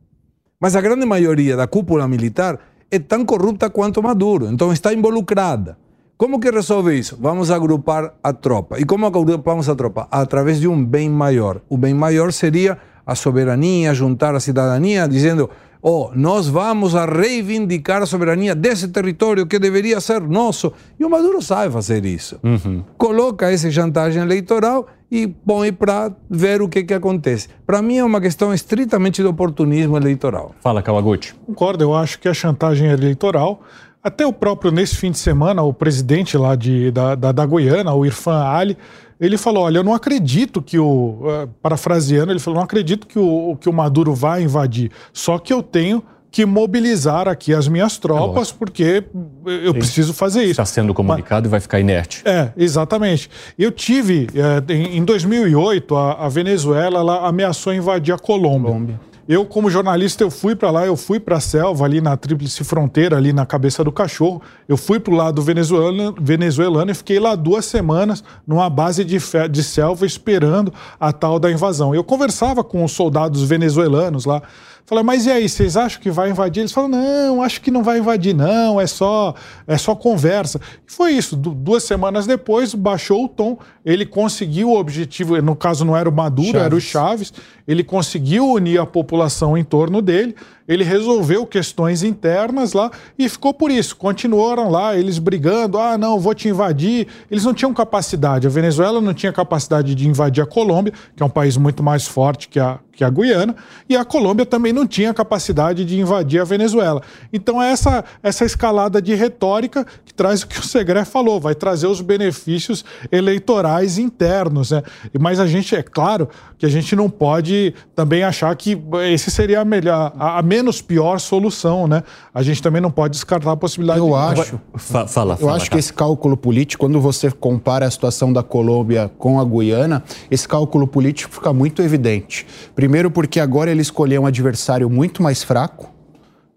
Mas a grande maioria da cúpula militar é tão corrupta quanto Maduro, então está involucrada. Como que resolve isso? Vamos agrupar a tropa. E como agrupamos a tropa? Através de um bem maior. O bem maior seria a soberania, juntar a cidadania, dizendo: oh, nós vamos a reivindicar a soberania desse território que deveria ser nosso. E o Maduro sabe fazer isso. Uhum. Coloca essa chantagem eleitoral e põe para ver o que, que acontece. Para mim é uma questão estritamente de oportunismo eleitoral. Fala, Kawaguchi. Concordo, eu acho que a chantagem eleitoral até o próprio, nesse fim de semana, o presidente lá de, da, da, da Goiânia, o Irfan Ali, ele falou: Olha, eu não acredito que o. Uh, parafraseando, ele falou: Não acredito que o, que o Maduro vai invadir. Só que eu tenho que mobilizar aqui as minhas tropas, é porque eu Sim. preciso fazer isso. Está sendo comunicado Mas, e vai ficar inerte. É, exatamente. Eu tive, é, em 2008, a, a Venezuela ela ameaçou invadir a Colômbia. Colômbia. Eu, como jornalista, eu fui para lá, eu fui para a selva, ali na tríplice fronteira, ali na cabeça do cachorro. Eu fui para o lado venezuelano, venezuelano e fiquei lá duas semanas numa base de, de selva esperando a tal da invasão. Eu conversava com os soldados venezuelanos lá. Falei, mas e aí, vocês acham que vai invadir? Eles falam, não, acho que não vai invadir, não, é só, é só conversa. E foi isso. Du duas semanas depois, baixou o tom, ele conseguiu o objetivo, no caso não era o Maduro, Chaves. era o Chaves, ele conseguiu unir a população em torno dele ele resolveu questões internas lá e ficou por isso. Continuaram lá, eles brigando, ah, não, vou te invadir. Eles não tinham capacidade. A Venezuela não tinha capacidade de invadir a Colômbia, que é um país muito mais forte que a, que a Guiana, e a Colômbia também não tinha capacidade de invadir a Venezuela. Então é essa, essa escalada de retórica que traz o que o Segré falou, vai trazer os benefícios eleitorais internos. Né? Mas a gente, é claro que a gente não pode também achar que esse seria a melhor, a, a menos pior solução, né? A gente também não pode descartar a possibilidade. Eu de... acho. Fala, fala, Eu acho que esse cálculo político, quando você compara a situação da Colômbia com a Guiana, esse cálculo político fica muito evidente. Primeiro, porque agora ele escolheu um adversário muito mais fraco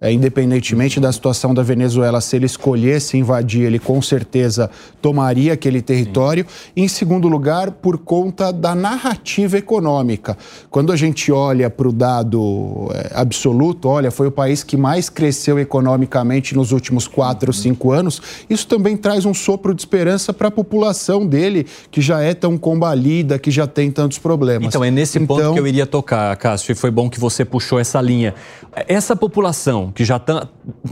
é, independentemente da situação da Venezuela, se ele escolhesse invadir, ele com certeza tomaria aquele território. Em segundo lugar, por conta da narrativa econômica. Quando a gente olha para o dado é, absoluto, olha, foi o país que mais cresceu economicamente nos últimos quatro ou cinco anos, isso também traz um sopro de esperança para a população dele, que já é tão combalida, que já tem tantos problemas. Então, é nesse então... ponto que eu iria tocar, Cássio, e foi bom que você puxou essa linha. Essa população que já estão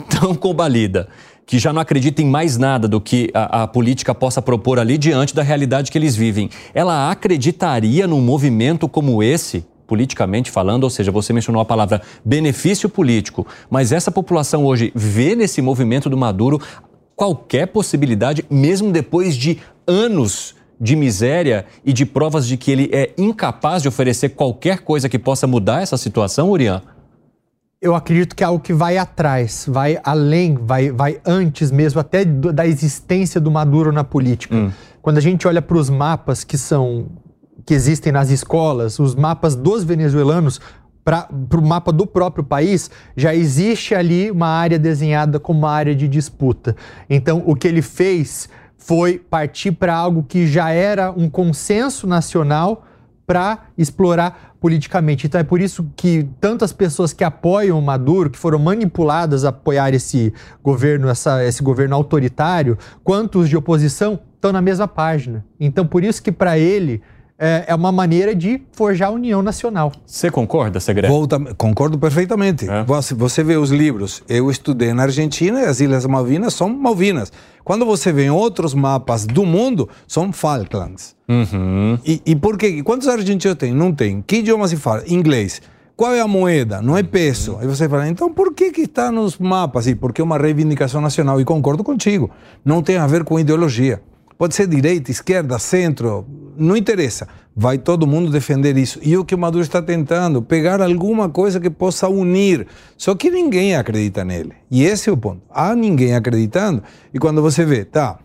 tão combalida, que já não acredita em mais nada do que a, a, política possa propor ali diante da realidade que eles vivem, ela acreditaria num movimento como esse? Politicamente falando, ou seja, você mencionou a palavra benefício político, mas essa população hoje vê nesse movimento do Maduro qualquer possibilidade, mesmo depois de anos de miséria e de provas de que ele é incapaz de oferecer qualquer coisa que possa mudar essa situação, Urian? Eu acredito que é algo que vai atrás, vai além, vai, vai antes mesmo, até da existência do Maduro na política. Hum. Quando a gente olha para os mapas que são que existem nas escolas, os mapas dos venezuelanos, para o mapa do próprio país, já existe ali uma área desenhada como uma área de disputa. Então, o que ele fez foi partir para algo que já era um consenso nacional para explorar politicamente. Então é por isso que tantas pessoas que apoiam o Maduro, que foram manipuladas a apoiar esse governo, essa, esse governo autoritário, quanto os de oposição estão na mesma página. Então por isso que para ele é, é uma maneira de forjar a união nacional. Você concorda, Segredo? Volta, concordo perfeitamente. É. Você, você vê os livros. Eu estudei na Argentina e as Ilhas Malvinas são Malvinas. Quando você vê outros mapas do mundo, são Falklands. Uhum. E, e por quê? Quantos argentinos tem? Não tem. Que idioma se fala? Inglês. Qual é a moeda? Não é peso. Aí você fala, então por que, que está nos mapas? E porque é uma reivindicação nacional. E concordo contigo. Não tem a ver com ideologia. Pode ser direita, esquerda, centro, não interessa. Vai todo mundo defender isso. E o que o Maduro está tentando, pegar alguma coisa que possa unir. Só que ninguém acredita nele. E esse é o ponto. Há ninguém acreditando. E quando você vê, tá,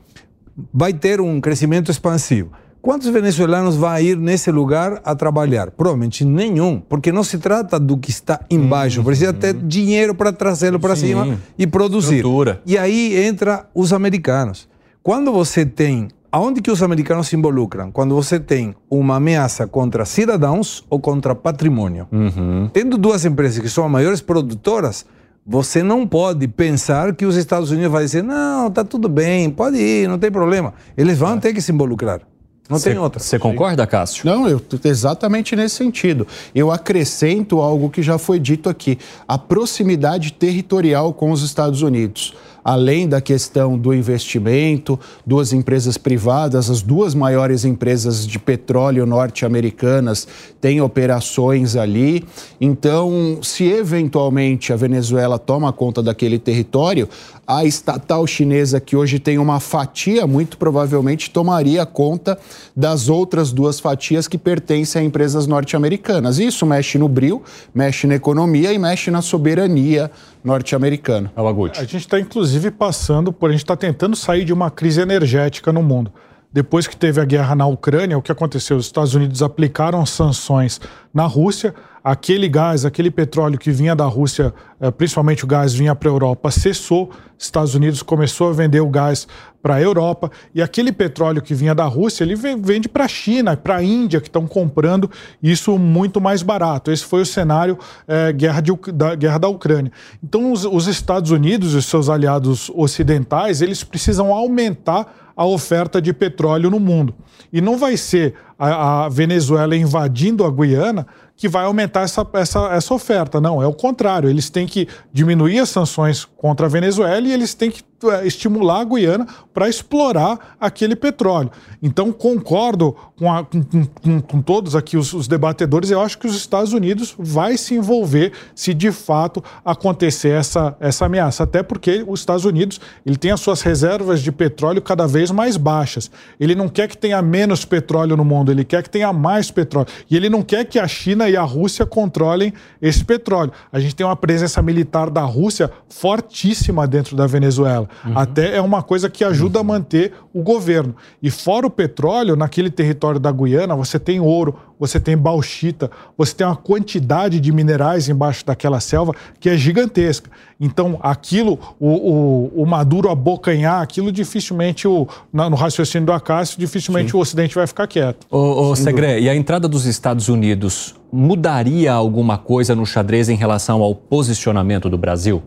vai ter um crescimento expansivo. Quantos venezuelanos vão ir nesse lugar a trabalhar? Provavelmente nenhum, porque não se trata do que está embaixo, uhum. precisa ter dinheiro para trazê-lo para cima e produzir. Estrutura. E aí entra os americanos. Quando você tem. Aonde que os americanos se involucram? Quando você tem uma ameaça contra cidadãos ou contra patrimônio. Uhum. Tendo duas empresas que são as maiores produtoras, você não pode pensar que os Estados Unidos vai dizer, não, tá tudo bem, pode ir, não tem problema. Eles vão é. ter que se involucrar. Não cê, tem outra. Você concorda, Cássio? Não, eu, exatamente nesse sentido. Eu acrescento algo que já foi dito aqui: a proximidade territorial com os Estados Unidos além da questão do investimento, duas empresas privadas, as duas maiores empresas de petróleo norte-americanas têm operações ali. Então, se eventualmente a Venezuela toma conta daquele território, a estatal chinesa, que hoje tem uma fatia, muito provavelmente tomaria conta das outras duas fatias que pertencem a empresas norte-americanas. Isso mexe no bril, mexe na economia e mexe na soberania norte-americana. A gente está, inclusive, passando por. A gente está tentando sair de uma crise energética no mundo. Depois que teve a guerra na Ucrânia, o que aconteceu? Os Estados Unidos aplicaram sanções na Rússia, aquele gás, aquele petróleo que vinha da Rússia, eh, principalmente o gás vinha para a Europa, cessou. Estados Unidos começou a vender o gás para a Europa e aquele petróleo que vinha da Rússia, ele vende para a China, para a Índia, que estão comprando isso muito mais barato. Esse foi o cenário é, guerra, de, da, guerra da Ucrânia. Então, os, os Estados Unidos e seus aliados ocidentais, eles precisam aumentar a oferta de petróleo no mundo. E não vai ser a, a Venezuela invadindo a Guiana que vai aumentar essa, essa, essa oferta. Não, é o contrário. Eles têm que diminuir as sanções contra a Venezuela e eles têm que estimular a Guiana para explorar aquele petróleo. Então, concordo com, a, com, com, com todos aqui os, os, debatedores. Eu acho que os Estados Unidos vai se envolver se de fato acontecer essa, essa ameaça. Até porque os Estados Unidos ele tem as suas reservas de petróleo cada vez mais baixas. Ele não quer que tenha menos petróleo no mundo, ele quer que tenha mais petróleo. E ele não quer que a China e a Rússia controlem esse petróleo. A gente tem uma presença militar da Rússia fortíssima dentro da Venezuela. Uhum. Até é uma coisa que ajuda uhum. a manter o governo. E fora o petróleo, naquele território da Guiana, você tem ouro, você tem bauxita, você tem uma quantidade de minerais embaixo daquela selva que é gigantesca. Então, aquilo, o, o, o Maduro abocanhar, aquilo dificilmente, o, no raciocínio do Acácio, dificilmente Sim. o Ocidente vai ficar quieto. Ô, ô Segre, e a entrada dos Estados Unidos mudaria alguma coisa no xadrez em relação ao posicionamento do Brasil?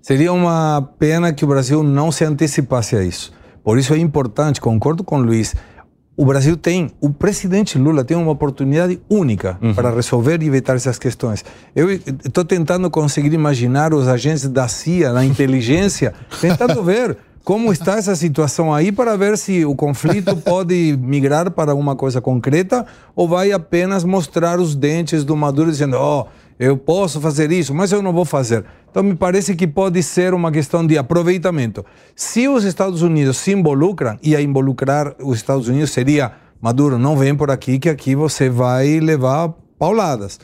Seria uma pena que o Brasil não se antecipasse a isso. Por isso é importante, concordo com o Luiz, o Brasil tem, o presidente Lula tem uma oportunidade única uhum. para resolver e evitar essas questões. Eu estou tentando conseguir imaginar os agentes da CIA, da inteligência, tentando ver como está essa situação aí para ver se o conflito pode migrar para uma coisa concreta ou vai apenas mostrar os dentes do Maduro dizendo, ó, oh, eu posso fazer isso, mas eu não vou fazer. Então, me parece que pode ser uma questão de aproveitamento. Se os Estados Unidos se involucram, e a involucrar os Estados Unidos seria: Maduro, não vem por aqui, que aqui você vai levar pauladas.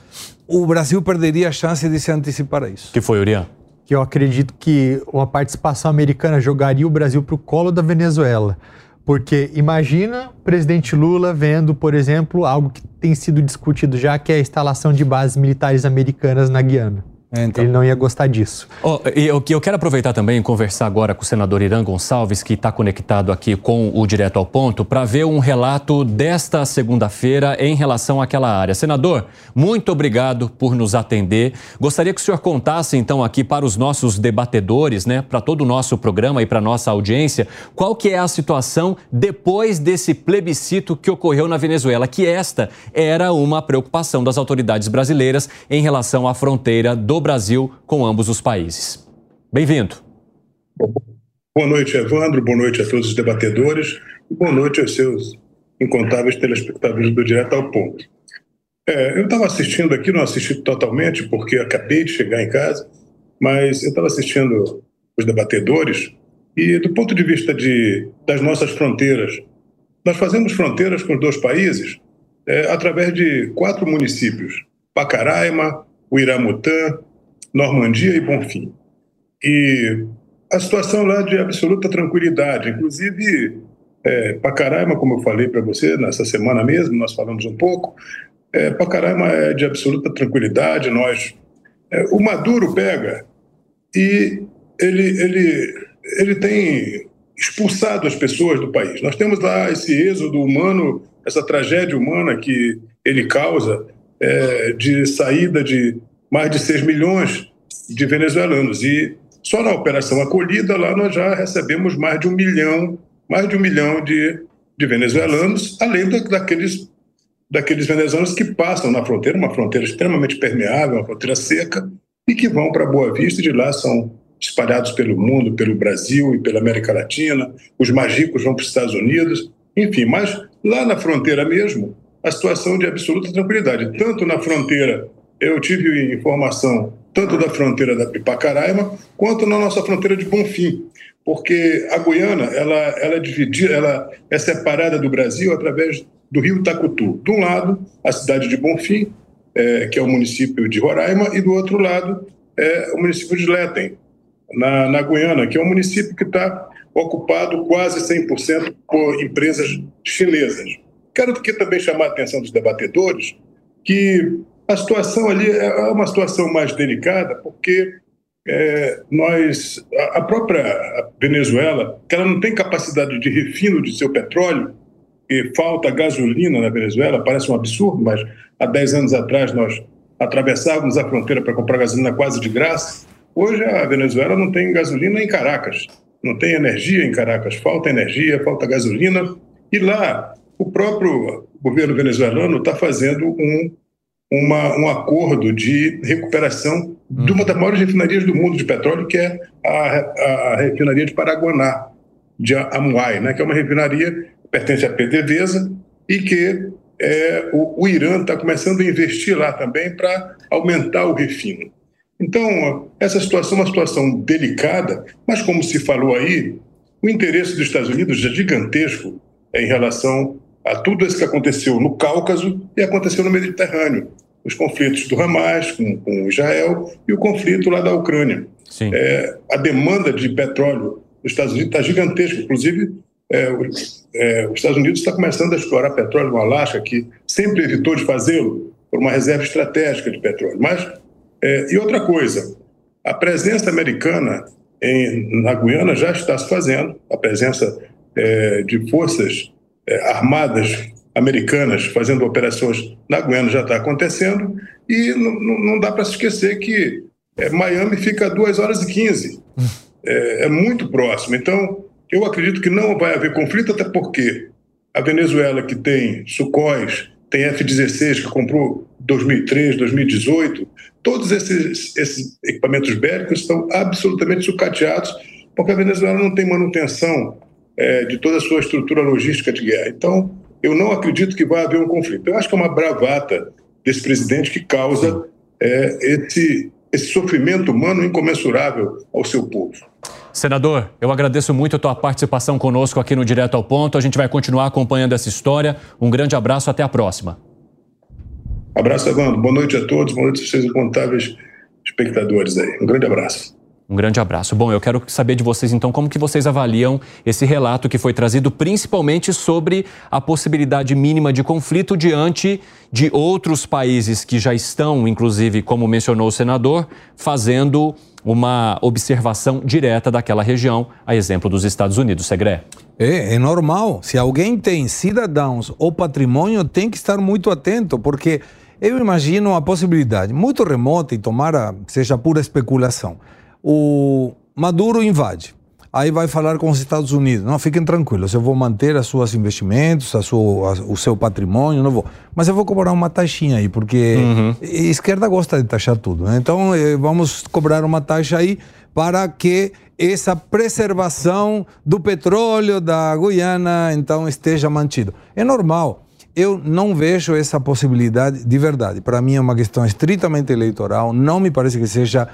O Brasil perderia a chance de se antecipar a isso. que foi, Urian? Que eu acredito que uma participação americana jogaria o Brasil para o colo da Venezuela. Porque imagina o presidente Lula vendo, por exemplo, algo que tem sido discutido já, que é a instalação de bases militares americanas na Guiana. Então. Ele não ia gostar disso. Oh, eu, eu quero aproveitar também e conversar agora com o senador Irã Gonçalves, que está conectado aqui com o Direto ao Ponto, para ver um relato desta segunda-feira em relação àquela área. Senador, muito obrigado por nos atender. Gostaria que o senhor contasse, então, aqui para os nossos debatedores, né, para todo o nosso programa e para a nossa audiência, qual que é a situação depois desse plebiscito que ocorreu na Venezuela, que esta era uma preocupação das autoridades brasileiras em relação à fronteira do Brasil com ambos os países. Bem-vindo. Boa noite, Evandro. Boa noite a todos os debatedores. E boa noite aos seus incontáveis telespectadores do Direto ao Ponto. É, eu estava assistindo aqui, não assisti totalmente, porque acabei de chegar em casa, mas eu estava assistindo os debatedores e, do ponto de vista de, das nossas fronteiras, nós fazemos fronteiras com os dois países é, através de quatro municípios: Pacaraima, Uiramutã, Normandia e Bonfim. E a situação lá de absoluta tranquilidade, inclusive é, Pacaraima, como eu falei para você nessa semana mesmo, nós falamos um pouco, é, Pacaraima é de absoluta tranquilidade, nós... É, o Maduro pega e ele, ele, ele tem expulsado as pessoas do país. Nós temos lá esse êxodo humano, essa tragédia humana que ele causa, é, de saída de mais de 6 milhões de venezuelanos. E só na Operação Acolhida, lá nós já recebemos mais de um milhão, mais de um milhão de, de venezuelanos, além daqueles, daqueles venezuelanos que passam na fronteira, uma fronteira extremamente permeável, uma fronteira seca, e que vão para Boa Vista e de lá são espalhados pelo mundo, pelo Brasil e pela América Latina. Os mais ricos vão para os Estados Unidos, enfim. Mas lá na fronteira mesmo, a situação de absoluta tranquilidade. Tanto na fronteira eu tive informação tanto da fronteira da Pacaraima quanto na nossa fronteira de Bonfim, porque a Guiana ela, ela, é dividida, ela é separada do Brasil através do rio Tacutu. De um lado, a cidade de Bonfim, é, que é o município de Roraima, e do outro lado é o município de Letem, na, na Guiana, que é um município que está ocupado quase 100% por empresas chinesas. Quero aqui também chamar a atenção dos debatedores que a situação ali é uma situação mais delicada, porque é, nós, a própria Venezuela, que ela não tem capacidade de refino de seu petróleo, e falta gasolina na Venezuela, parece um absurdo, mas há 10 anos atrás nós atravessávamos a fronteira para comprar gasolina quase de graça. Hoje a Venezuela não tem gasolina em Caracas, não tem energia em Caracas, falta energia, falta gasolina. E lá, o próprio governo venezuelano está fazendo um uma, um acordo de recuperação de uma das maiores refinarias do mundo de petróleo, que é a, a refinaria de Paraguaná, de Amuai, né, que é uma refinaria que pertence à PDVSA e que é, o, o Irã está começando a investir lá também para aumentar o refino. Então, essa situação é uma situação delicada, mas como se falou aí, o interesse dos Estados Unidos é gigantesco em relação a tudo isso que aconteceu no Cáucaso e aconteceu no Mediterrâneo. Os conflitos do Hamas com, com Israel e o conflito lá da Ucrânia. É, a demanda de petróleo nos Estados Unidos está gigantesca. Inclusive, é, é, os Estados Unidos está começando a explorar petróleo no Alasca, que sempre evitou de fazê-lo por uma reserva estratégica de petróleo. Mas, é, e outra coisa, a presença americana em, na Guiana já está se fazendo, a presença é, de forças é, armadas americanas fazendo operações na Guiana já está acontecendo e não, dá para se esquecer que é, Miami fica a 2 horas e 15. É, é, muito próximo. Então, eu acredito que não vai haver conflito, até porque a Venezuela, que tem Sucóis, tem F-16, que comprou 2003, 2018, todos esses, esses equipamentos bélicos estão absolutamente sucateados, porque a Venezuela não tem manutenção é, de toda a sua estrutura logística de guerra. Então, eu não acredito que vai haver um conflito. Eu acho que é uma bravata desse presidente que causa é, esse, esse sofrimento humano incomensurável ao seu povo. Senador, eu agradeço muito a tua participação conosco aqui no Direto ao Ponto. A gente vai continuar acompanhando essa história. Um grande abraço, até a próxima. Abraço, Evandro. Boa noite a todos, boa noite a vocês incontáveis espectadores aí. Um grande abraço. Um grande abraço. Bom, eu quero saber de vocês então como que vocês avaliam esse relato que foi trazido principalmente sobre a possibilidade mínima de conflito diante de outros países que já estão, inclusive, como mencionou o senador, fazendo uma observação direta daquela região, a exemplo dos Estados Unidos. Segré. É, é normal. Se alguém tem cidadãos ou patrimônio, tem que estar muito atento, porque eu imagino a possibilidade, muito remota e tomara seja pura especulação o Maduro invade. Aí vai falar com os Estados Unidos. Não, fiquem tranquilos, eu vou manter os seus investimentos, a sua, a, o seu patrimônio, não vou. Mas eu vou cobrar uma taxinha aí, porque uhum. a esquerda gosta de taxar tudo. Né? Então, eh, vamos cobrar uma taxa aí para que essa preservação do petróleo da Guiana então esteja mantido. É normal eu não vejo essa possibilidade de verdade. Para mim é uma questão estritamente eleitoral, não me parece que seja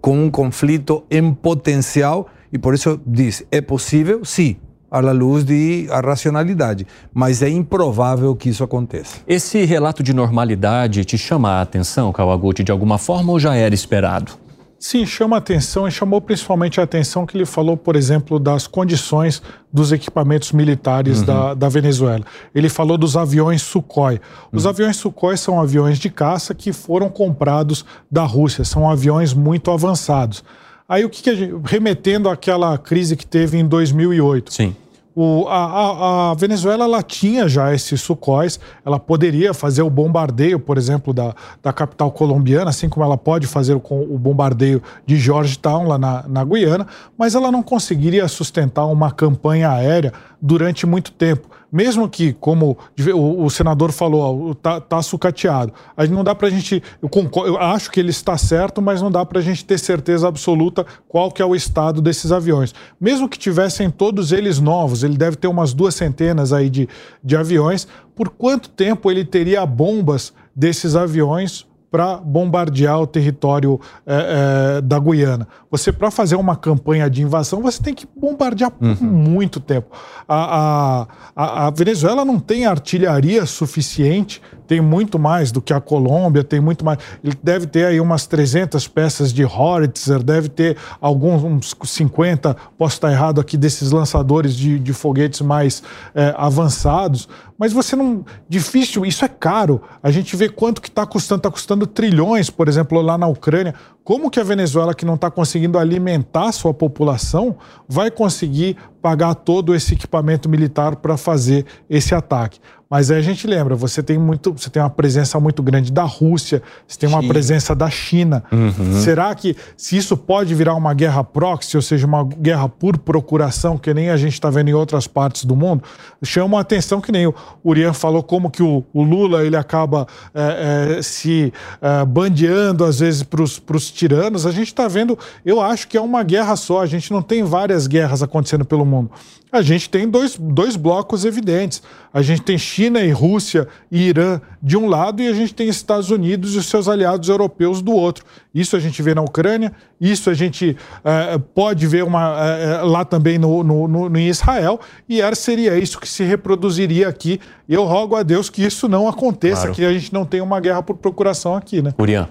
com um conflito em potencial e por isso diz, é possível, sim, à luz de a racionalidade, mas é improvável que isso aconteça. Esse relato de normalidade te chama a atenção, Kawaguchi, de alguma forma ou já era esperado? Sim, chama a atenção e chamou principalmente a atenção que ele falou, por exemplo, das condições dos equipamentos militares uhum. da, da Venezuela. Ele falou dos aviões Sukhoi. Os uhum. aviões Sukhoi são aviões de caça que foram comprados da Rússia, são aviões muito avançados. Aí o que, que a gente, remetendo àquela crise que teve em 2008. Sim. O, a, a, Venezuela ela tinha já esses sucóis, ela poderia fazer o bombardeio, por exemplo, da, da capital colombiana, assim como ela pode fazer o, o bombardeio de Georgetown, lá na, na Guiana, mas ela não conseguiria sustentar uma campanha aérea durante muito tempo mesmo que, como o, senador falou, está tá sucateado, não dá para a gente. Eu, concordo, eu acho que ele está certo, mas não dá para a gente ter certeza absoluta qual que é o estado desses aviões. Mesmo que tivessem todos eles novos, ele deve ter umas duas centenas aí de, de aviões. Por quanto tempo ele teria bombas desses aviões para bombardear o território é, é, da Guiana. Você, para fazer uma campanha de invasão, você tem que bombardear por uhum. muito tempo. A, a, a, Venezuela não tem artilharia suficiente, tem muito mais do que a Colômbia, tem muito mais. Ele deve ter aí umas 300 peças de Horitzer, deve ter alguns uns 50, posso estar errado aqui, desses lançadores de, de foguetes mais é, avançados mas você não. Difícil, isso é caro. A gente vê quanto que está custando, está custando trilhões, por exemplo, lá na Ucrânia. Como que a Venezuela, que não está conseguindo alimentar sua população, vai conseguir pagar todo esse equipamento militar para fazer esse ataque? Mas aí a gente lembra, você tem muito, você tem uma presença muito grande da Rússia, você tem uma China. presença da China. Uhum. Será que se isso pode virar uma guerra proxy, ou seja, uma guerra por procuração, que nem a gente está vendo em outras partes do mundo, chama a atenção que nem o Urian falou como que o, o Lula ele acaba é, é, se é, bandeando às vezes para os tiranos. A gente está vendo, eu acho que é uma guerra só. A gente não tem várias guerras acontecendo pelo mundo a gente tem dois, dois blocos evidentes. A gente tem China e Rússia e Irã de um lado e a gente tem Estados Unidos e os seus aliados europeus do outro. Isso a gente vê na Ucrânia, isso a gente uh, pode ver uma, uh, lá também no, no, no, no, Israel, e seria isso que se reproduziria aqui. Eu rogo a Deus que isso não aconteça, claro. que a gente não tenha uma guerra por procuração aqui, né? Urian.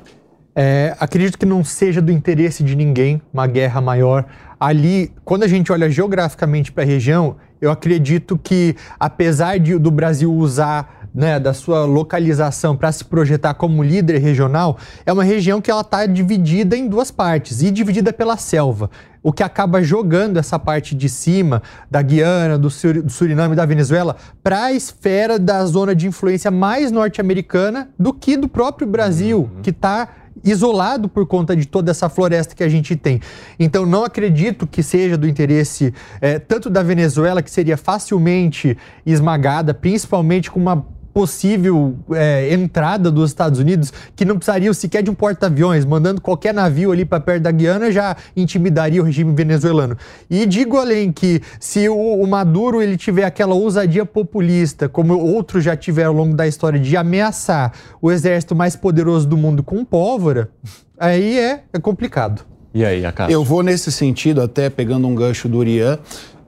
É, acredito que não seja do interesse de ninguém uma guerra maior ali, quando a gente olha geograficamente para a região, eu acredito que, apesar de, do Brasil usar né, da sua localização para se projetar como líder regional, é uma região que ela está dividida em duas partes e dividida pela selva, o que acaba jogando essa parte de cima da Guiana, do, Sur do Suriname, da Venezuela para a esfera da zona de influência mais norte-americana do que do próprio Brasil, uhum. que está isolado por conta de toda essa floresta que a gente tem. Então, não acredito que seja do interesse é, tanto da Venezuela, que seria facilmente esmagada, principalmente com uma possível é, entrada dos Estados Unidos, que não precisariam sequer de um porta-aviões, mandando qualquer navio ali para perto da Guiana já intimidaria o regime venezuelano. E digo além que se o, o, Maduro ele tiver aquela ousadia populista, como outros já tiveram ao longo da história, de ameaçar o exército mais poderoso do mundo com pólvora, aí é, é complicado. E aí, Acácio? Eu vou nesse sentido, até pegando um gancho do Urian,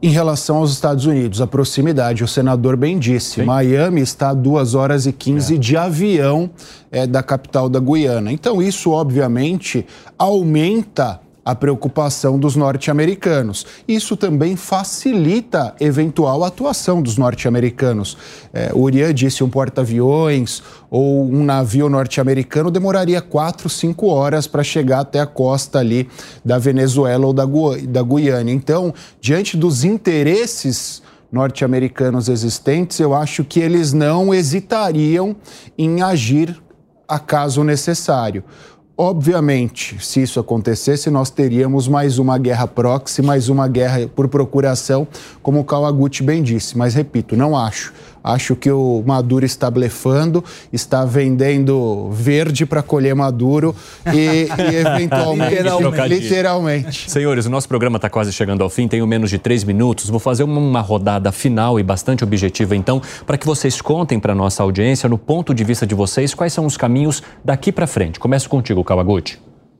em relação aos Estados Unidos, a proximidade, o senador bem disse, Sim. Miami está a 2 horas e 15 é. de avião é, da capital da Guiana. Então, isso, obviamente, aumenta a preocupação dos norte-americanos. Isso também facilita eventual atuação dos norte-americanos. É, o Urian disse um porta-aviões ou um navio norte-americano demoraria quatro, cinco horas para chegar até a costa ali da Venezuela ou da, Gu da Guiana. Então, diante dos interesses norte-americanos existentes, eu acho que eles não hesitariam em agir acaso necessário. Obviamente, se isso acontecesse, nós teríamos mais uma guerra proxy, mais uma guerra por procuração, como o Kawaguchi bem disse. Mas, repito, não acho. Acho que o Maduro está blefando, está vendendo verde para colher Maduro e, e eventualmente, literalmente. literalmente. Senhores, o nosso programa está quase chegando ao fim, tenho menos de três minutos. Vou fazer uma rodada final e bastante objetiva, então, para que vocês contem para nossa audiência, no ponto de vista de vocês, quais são os caminhos daqui para frente. Começo contigo, Kawaguchi.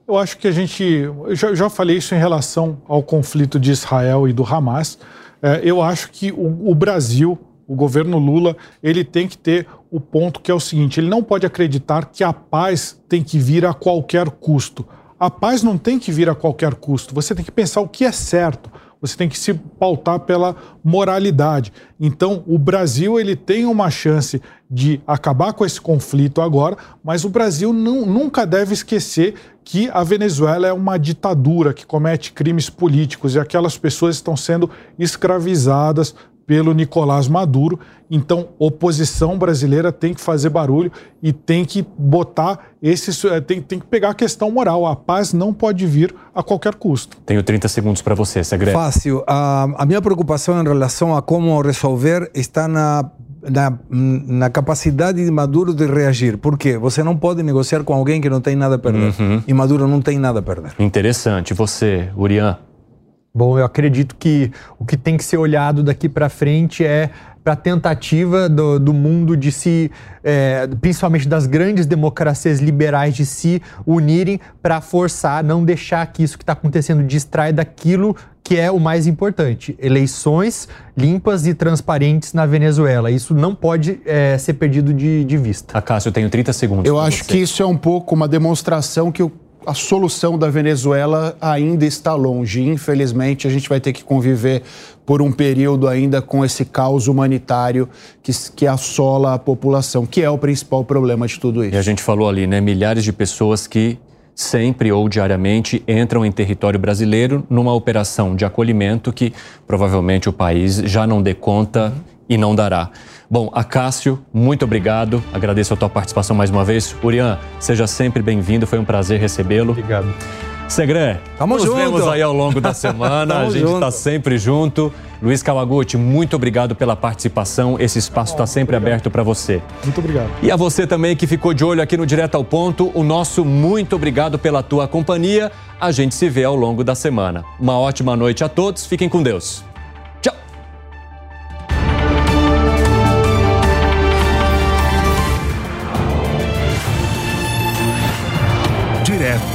Eu acho que a gente. Eu já, já falei isso em relação ao conflito de Israel e do Hamas. É, eu acho que o, o Brasil o governo Lula ele tem que ter o ponto que é o seguinte: ele não pode acreditar que a paz tem que vir a qualquer custo. A paz não tem que vir a qualquer custo. Você tem que pensar o que é certo. Você tem que se pautar pela moralidade. Então, o Brasil ele tem uma chance de acabar com esse conflito agora, mas o Brasil não, nunca deve esquecer que a Venezuela é uma ditadura que comete crimes políticos e aquelas pessoas estão sendo escravizadas pelo Nicolás Maduro. Então, oposição brasileira tem que fazer barulho e tem que botar esse. Eh, tem, tem que pegar a questão moral. A paz não pode vir a qualquer custo. Tenho 30 segundos para você, Segredo. Fácil. A, a minha preocupação em relação a como resolver está na na, na, capacidade de Maduro de reagir. Por quê? Você não pode negociar com alguém que não tem nada a perder. Uhum. E Maduro não tem nada a perder. Interessante. Você, Urian? Bom, eu acredito que o que tem que ser olhado daqui para frente é para a tentativa do, do, mundo de se, é, principalmente das grandes democracias liberais, de se unirem para forçar, não deixar que isso que está acontecendo distraia daquilo que é o mais importante: eleições limpas e transparentes na Venezuela. Isso não pode é, ser perdido de, de vista. Acácio, eu tenho 30 segundos. Eu acho você. que isso é um pouco uma demonstração que o a solução da Venezuela ainda está longe. Infelizmente, a gente vai ter que conviver por um período ainda com esse caos humanitário que, que assola a população, que é o principal problema de tudo isso. E a gente falou ali, né? Milhares de pessoas que sempre ou diariamente entram em território brasileiro numa operação de acolhimento que provavelmente o país já não dê conta e não dará. Bom, Acácio, muito obrigado. Agradeço a tua participação mais uma vez. Urian, seja sempre bem-vindo. Foi um prazer recebê-lo. Obrigado. Segré, Tamo nos junto. vemos aí ao longo da semana. a gente está sempre junto. Luiz Kawaguchi, muito obrigado pela participação. Esse espaço está sempre obrigado. aberto para você. Muito obrigado. E a você também que ficou de olho aqui no Direto ao Ponto, o nosso muito obrigado pela tua companhia. A gente se vê ao longo da semana. Uma ótima noite a todos. Fiquem com Deus.